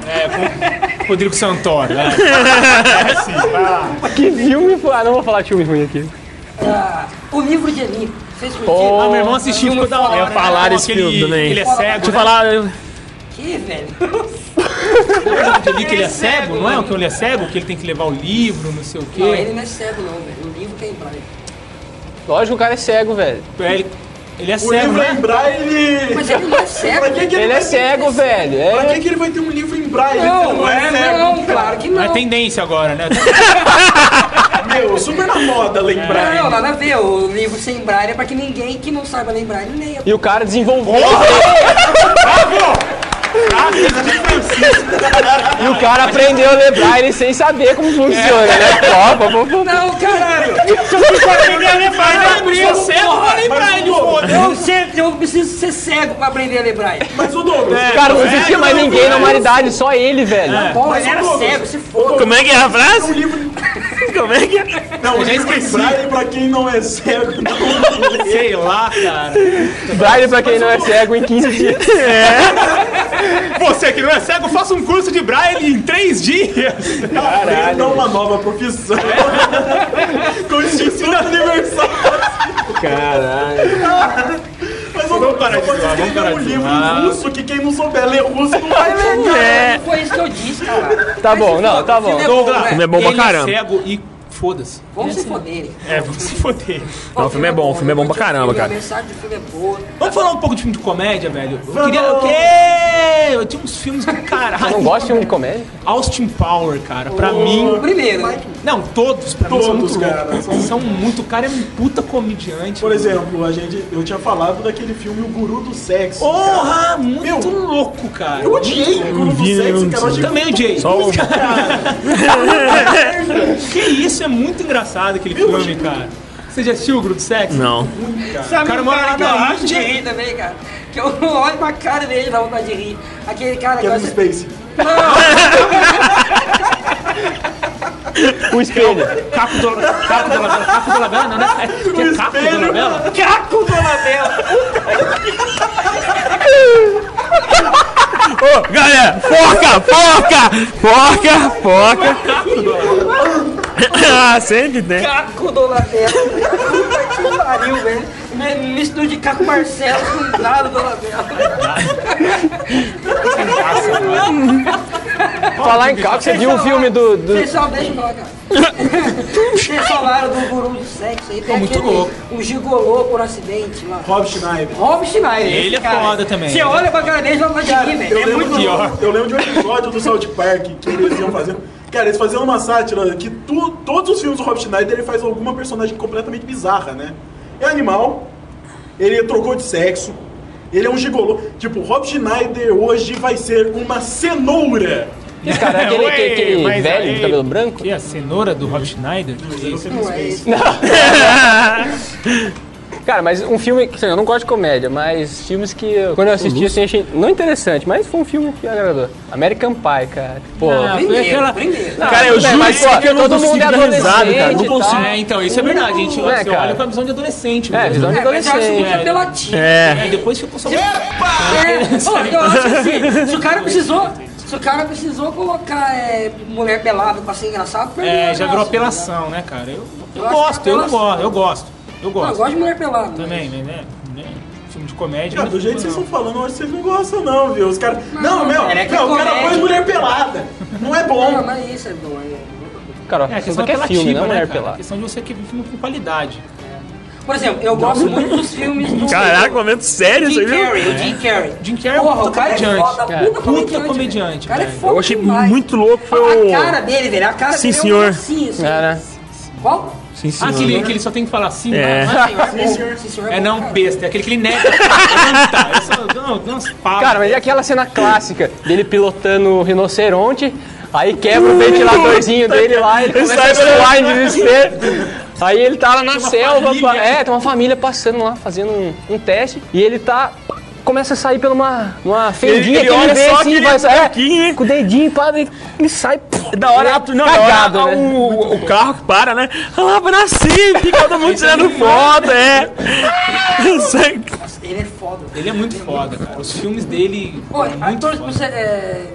É, com o Rodrigo Santoro. né? que filme foi? Ah, não vou falar de filme ruim aqui. Ah, o livro de Eli. Vocês Ah, curtiram? meu irmão assistiu, ficou da hora. Eu ia falar aquele- filme também. Ele é cego, Deixa eu né? falar. Eu- Que, velho? Ali que ele é cego, não é? O que ele é cego, que ele tem que levar o livro, não sei o Não, ele quê. não é cego, não, velho. O livro tem Brian. Lógico, o cara é cego, velho. É, Ele, ele é O cego, livro né? em braille. Mas ele não é cego. Pra que, que ele, Ele é cego, velho. Pra É. que, que ele vai ter um livro em braille Não, não é, é, cego? não, claro que Não é tendência agora, né? Meu, super na moda ler em braille. Não, nada a ver. O livro sem braille é pra que ninguém que não saiba ler braille leia. E o cara desenvolveu. E o cara aprendeu a ler braille sem saber como funciona, né? Pô, pô, pô, pô. Não, caralho! Eu cego, eu lembrar ele, foda-se. Eu, eu preciso ser cego pra aprender a ler braille. Mas o Douglas, Cara, não existia mais ninguém na humanidade, só ele, velho. Pô, ele era cego, se for. Como é que é a frase? Como é que é? não, o já livro esqueci. braille pra quem não é cego. Não Sei lá, cara. Braille pra quem não é cego em 15 dias. Você que não é cego, faça um curso de braille em três dias. Aprenda uma nova profissão. Com o Instituto Universal. Caralho. Mas Vamos parar de pode zoar, vamos parar um de livro zoar. em russo que quem não souber ler russo não vai ler. É. Não foi isso que eu disse, cara. Tá bom, não, tá bom. Douglas, filme é bom pra ele caramba. é cego e foda-se. Vamos se foderem. É, vamos se foder. Não, o filme é bom, o filme é bom pra caramba, A cara. mensagem do filme é boa. Vamos falar um pouco de filme de comédia, velho? Eu queria. Eu. É, eu tinha uns filmes do caralho. Você não gosta de filme de comédia? Austin Power, cara, pra O mim. primeiro, né? Não, todos, pra mim são Todos, muito cara. loucos. São, são muito. O cara é um puta comediante. Por exemplo, a gente, eu tinha falado daquele filme O Guru do Sexo. Porra, muito Meu, louco, cara. Eu odiei o Guru do Sexo, eu cara. Eu Também odiei. Só o- Que isso, é muito engraçado aquele filme, cara. Você já assistiu o Grupo Sexo? Não. Sabe cara um mora cara na que eu garagem. racho de rir também, cara? Que eu olho pra cara dele dá vontade de rir. Aquele cara que Kevin gosta... Spacey. O espelho. Caco do Caco do Labela. Caco do Labela, não, né? É, que é Caco do Labela? Caco do Labela! Ô, galera, foca, foca, foca, foca. ah, sempre tem. Caco do Labela! Puta que pariu, velho! Mistura de Caco Marcelo com Dado do Labela. Falar em caco, você viu o filme do. do- Pessoal, deixa eu falar, cara. Vocês falaram do guru do sexo aí. Tem muito aquele, louco. O gigolô por acidente lá. Rob Schneider. Rob Schneider. Ele é cara. foda também. Você olha pra cara dele e vontade de rir, velho. Eu É lembro, muito de, louco. eu lembro de um episódio do South Park que eles iam fazendo. Cara, eles faziam uma sátira que tu- todos os filmes do Rob Schneider ele faz alguma personagem completamente bizarra, né? É animal, ele trocou de sexo, ele é um gigolô. Tipo, Rob Schneider hoje vai ser uma cenoura. Esse cara é aquele, Ué, aquele- velho aí- de cabelo branco? Que é a cenoura do Rob Schneider? Não é esse. Cara, mas um filme que assim, eu não gosto de comédia, mas filmes que eu- quando eu assisti assim, achei não interessante, mas foi um filme que agradou. American Pie, cara. Pô. Foi Primeiro, aquela... primeiro. Não, Cara, eu juro mas, que eu não todo mundo é adolescente cara, não consigo. É, então, isso é verdade, gente. Né, Você cara? olha com a visão de adolescente. É, visão de É, mas eu acho muito adolescente. apelativo. É. É, depois ficou só... É, pô, eu acho que assim, se o cara precisou. Se o cara precisou colocar é, mulher pelada pra ser engraçado, É, graça, já virou apelação, né, cara? Eu, eu Eu acho gosto, eu gosto, eu gosto. Eu? Não, eu gosto. gosto de mulher pelada. Também, né? né? né? Filme de comédia. Cara, não do jeito que vocês não. estão falando, eu acho que vocês não gostam, não, viu? Os caras. Não, meu, é que não, o cara põe mulher pelada. Não é Não, bom. mas isso é bom. É... Cara, É, a você questão quer apelativa, filme, não né, mulher cara? A pelada. questão de você querer filme com qualidade. Por exemplo, eu gosto muito dos filmes do. Caraca, momento sério isso Jim aí, viu? Carrey, o Jim Carrey. Jim Carrey é um Porra, puta o cara é comediante. foda, É, puta puta comediante. comediante, velho. O cara é Eu achei demais. muito louco foi o. A cara dele, velho. A cara Sim, dele senhor. é um assim, assim. É, né? Qual? Sim, Ah, senhor. aquele que ele só tem que falar sim, É. é. Sim, senhor. Sim, senhor É não, besta. É aquele que ele nega. Eu só- Não, não. Cara, mas é aquela cena clássica dele pilotando o rinoceronte, aí quebra o ventiladorzinho dele lá, ele começa a suar em desespero. Aí ele tá lá na selva, é, tem uma família passando lá, fazendo um, um teste, e ele tá. Começa a sair pela uma, uma fendinha ele que ele olha vê só assim, vai, é, hein? com o dedinho, pá, ele, ele sai. Da hora, ele é não, cagado, da hora né? o, o carro que para, né? Vai nascer, fica todo mundo tirando foto, é. Ele é foda. Ele é muito foda, cara. Os filmes dele. Pô, é muito ator, foda. você, é...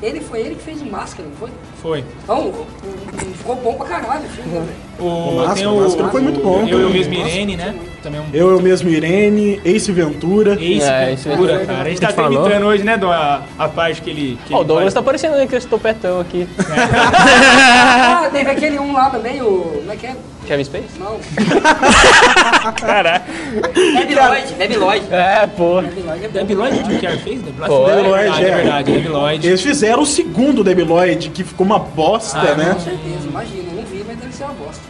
Ele foi ele que fez o Máscara, não foi? Foi. Então, o- o- ficou bom pra caralho o filme, né, velho? O, Máscara, tem o Máscara foi muito bom. Eu, eu mesmo Irene, né? Também é um Eu, eu mesmo, Irene, Ace Ventura. Ace É, esse Ventura, é- cara. A gente tá limitando hoje, né, Dom, a, a parte que ele. Que Ó, o Douglas faz. tá parecendo com esse topetão aqui. Ah, teve aquele um lá também, o... Como é que é? Kevin Space? Não. Caraca. Debi Lloyd, Debi Lloyd. É, pô. Debi Lloyd é que o Kerr fez? Debi Lloyd? Foi. É verdade, é. é. Eles fizeram o segundo Debi Lloyd, que ficou uma bosta, Ah, né? Com certeza, imagina. Não vi, mas deve ser uma bosta.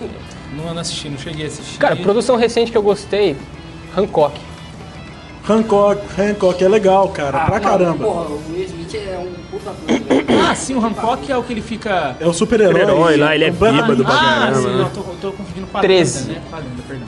Não, não assisti, não cheguei a assistir. Cara, produção recente que eu gostei, Hancock. Hancock, Hancock é legal, cara, pra Ah, caramba. Porra, o Will Smith é um puta. Ah, sim, o Hancock é o que ele fica. É o super-herói. Super-herói lá, ele é bêbado pra ah, caramba, sim, né? não, tô, tô confundindo com a Treze. lenda, né? Com a lenda, perdão.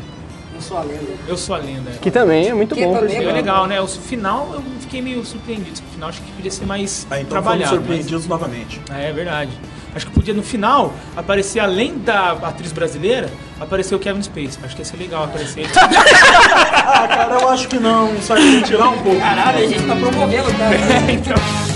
Eu sou a lenda. Eu sou a lenda. Que também é muito Que bom, também é. É legal, né? O final eu fiquei meio surpreendido. O final acho que podia ser mais Ah, então fomos trabalhado. surpreendidos novamente. mas- É, é verdade. Acho que podia no final aparecer, além da atriz brasileira, aparecer o Kevin Space. Acho que ia ser legal aparecer ele. Ah, cara, eu acho que não, só que tirar um pouco. Caralho, a gente tá promovendo, cara. então.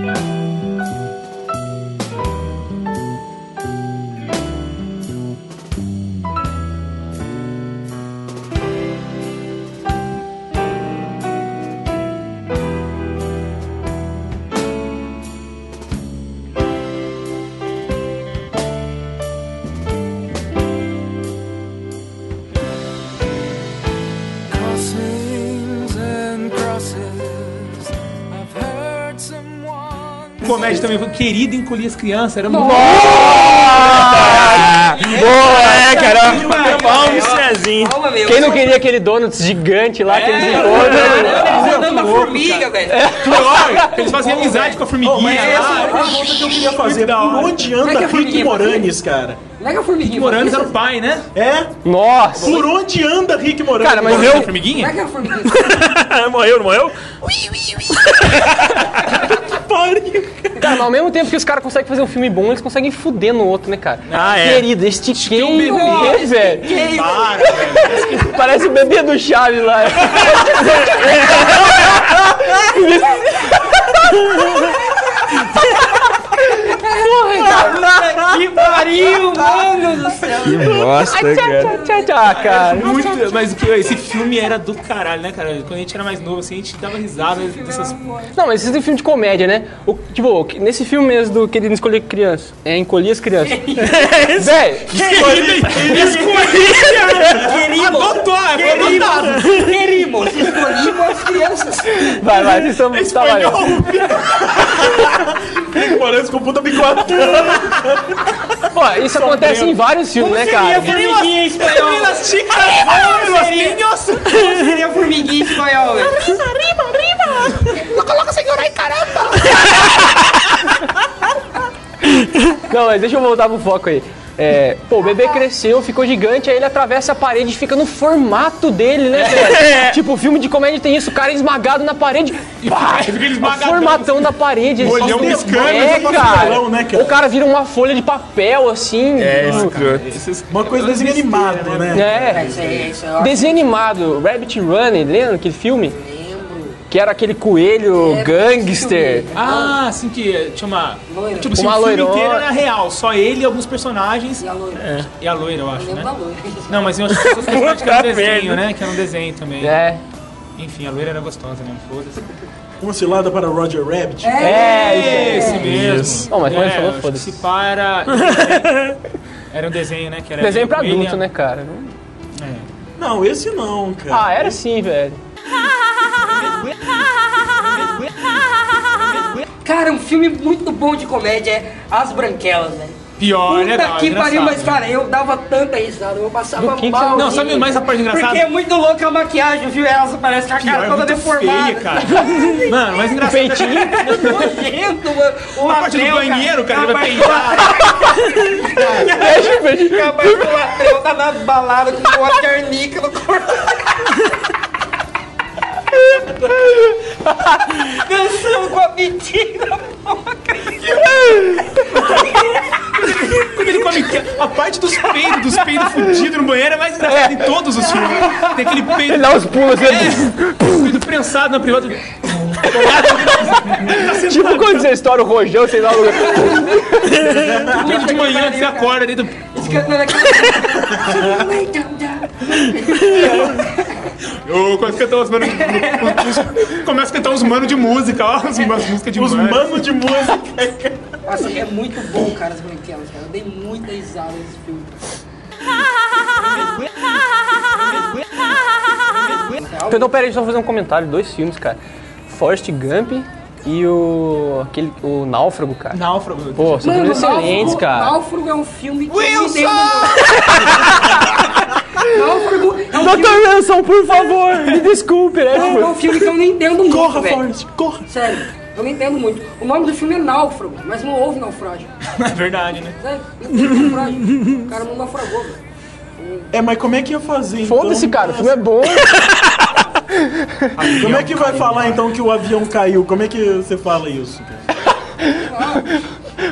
Bye. Comédia também. Querido encolher as crianças. Era muito. Boa, é, cara. Vamos, Cezinho. Quem não queria aquele donuts gigante lá que eles encontram? Uma formiga, velho. Pior, eles faziam amizade com a formiguinha. essa lá. é uma pergunta que eu queria fazer. Por onde é anda é Rick? Moranes, cara? Nega a formiguinha. Moranes era o pai, né? É? Nossa! Por onde anda Rick Moranes? Cara, mas eu. formiguinha? Nega a formiguinha. morreu, não morreu? Cara, mas ao mesmo tempo que os caras conseguem fazer um filme bom, eles conseguem fuder no outro, né, cara? Ah, é. Querido, estiquei um bebê. o velho. Para, velho. Parece o bebê do Chaves lá. que pariu, mano do céu. Que bosta, cara. Tchau, tchau, cara. Muito, mas o que esse filme era do caralho, né, cara? Quando a gente era mais novo, assim, a gente dava risada dessas. Não, mas esse é filme de comédia, né? O, tipo, nesse filme mesmo do Querido Escolher Criança, é Encolher as Crianças. Véi, Querimos, Adotou, é adotado. querimos, escolhimos as crianças. vai, vai, vocês estão trabalhando. Rick Moranes com puta bigotão. Pô, isso acontece em vários filmes, né, cara? formiguinha em espanhol? Como seria formiguinha em espanhol, velho? Não, mas deixa eu voltar pro foco aí. É, pô, o bebê cresceu, ficou gigante, aí ele atravessa a parede e fica no formato dele, né, velho? Tipo, filme de comédia tem isso, o cara é esmagado na parede. Pá, Fica esmagadão. formatão da parede. Olhão piscando, É, cara. né, cara? O cara vira uma folha de papel, assim. É, tipo, escroto. Uma coisa desenho animado, né? É. Isso isso aí. Desenho animado, Rabbit Run, lembra aquele filme? Que era aquele coelho Era gangster. Ah, assim que chama. Loira. Tipo assim, Uma o filme inteiro era real, só ele e alguns personagens. E a loira? É. E a loira, eu acho, Lembro né? da loira. Não, mas eu acho que era um desenho, né? Que era um desenho também. É. Enfim, a loira era gostosa, né? Foda-se. Uma cilada para Roger Rabbit. É, isso Esse mesmo. Não, mas ele é, falou, acho que foda-se. Se para. Era um desenho, né? Que era Desenho pra ele- adulto, né, cara? É. Não, esse não, cara. Ah, era sim, velho. Cara, um filme muito bom de comédia é As Branquelas, velho. Pior, né? Puta Não, que pariu, mas né? cara, eu dava tanta risada, eu passava que que mal. você- Não, sabe mais a parte engraçada? Porque é muito louca a maquiagem, viu? Ela parece com a cara Pior, é toda muito deformada. feia, cara. Mano, mas engraçado. Peitinho. Nojento, mano. O A parte do banheiro, cara, ele vai Capaz- Capaz que o Latrell tá na balada com uma carnica no corpo. Dançando com a mentira na boca. Quando ele come. A parte dos peidos, dos peidos fudidos no banheiro é mais engraçada em todos os filmes. Tem aquele peido. Ele dá uns pulos assim. É, peido prensado na privada. Tipo quando você estoura o rojão, sei lá. o- Peido de manhã, você acorda dentro. Cantando aquele. Eu começo a cantar uns manos. Começa a cantar uns manos de música, ó. Umas músicas de Os mano. manos de música. Nossa, é muito bom, cara, as branquelas, cara. Eu dei muita risada nesse filme. Então, peraí, deixa eu só fazer um comentário. Dois filmes, cara. Forrest Gump e o. aquele. o Náufrago, cara. Náufrago. Pô, são filmes excelentes, cara. Náufrago é um filme que Wilson! Náufrago é um filme, Doutor Wilson, por favor, me desculpe, né? é um filme que eu não entendo muito, Corra, velho. Forrest, corra. Sério, eu não entendo muito. O nome do filme é Náufrago, mas não houve naufrágio. É verdade, né? Sério, não teve naufrágio. O cara não naufragou, velho. É, mas como é que ia fazer então? Foda-se, cara, o filme é bom. Como é que vai falar então que o avião caiu? Como é que você fala isso?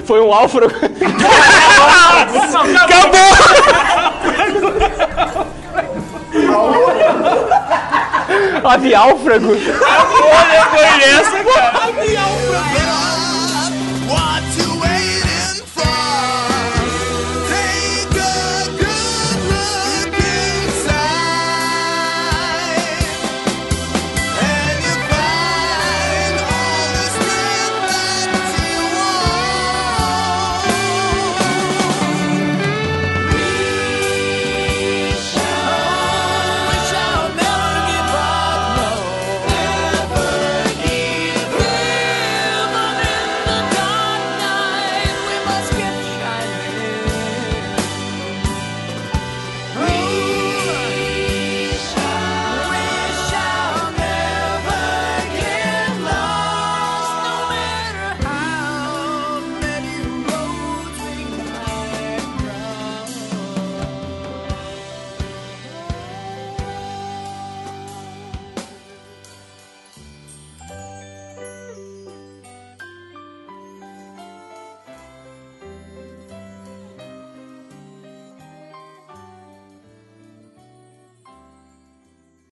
Foi um náufrago. Aviálfrago? Olha, foi essa, cara.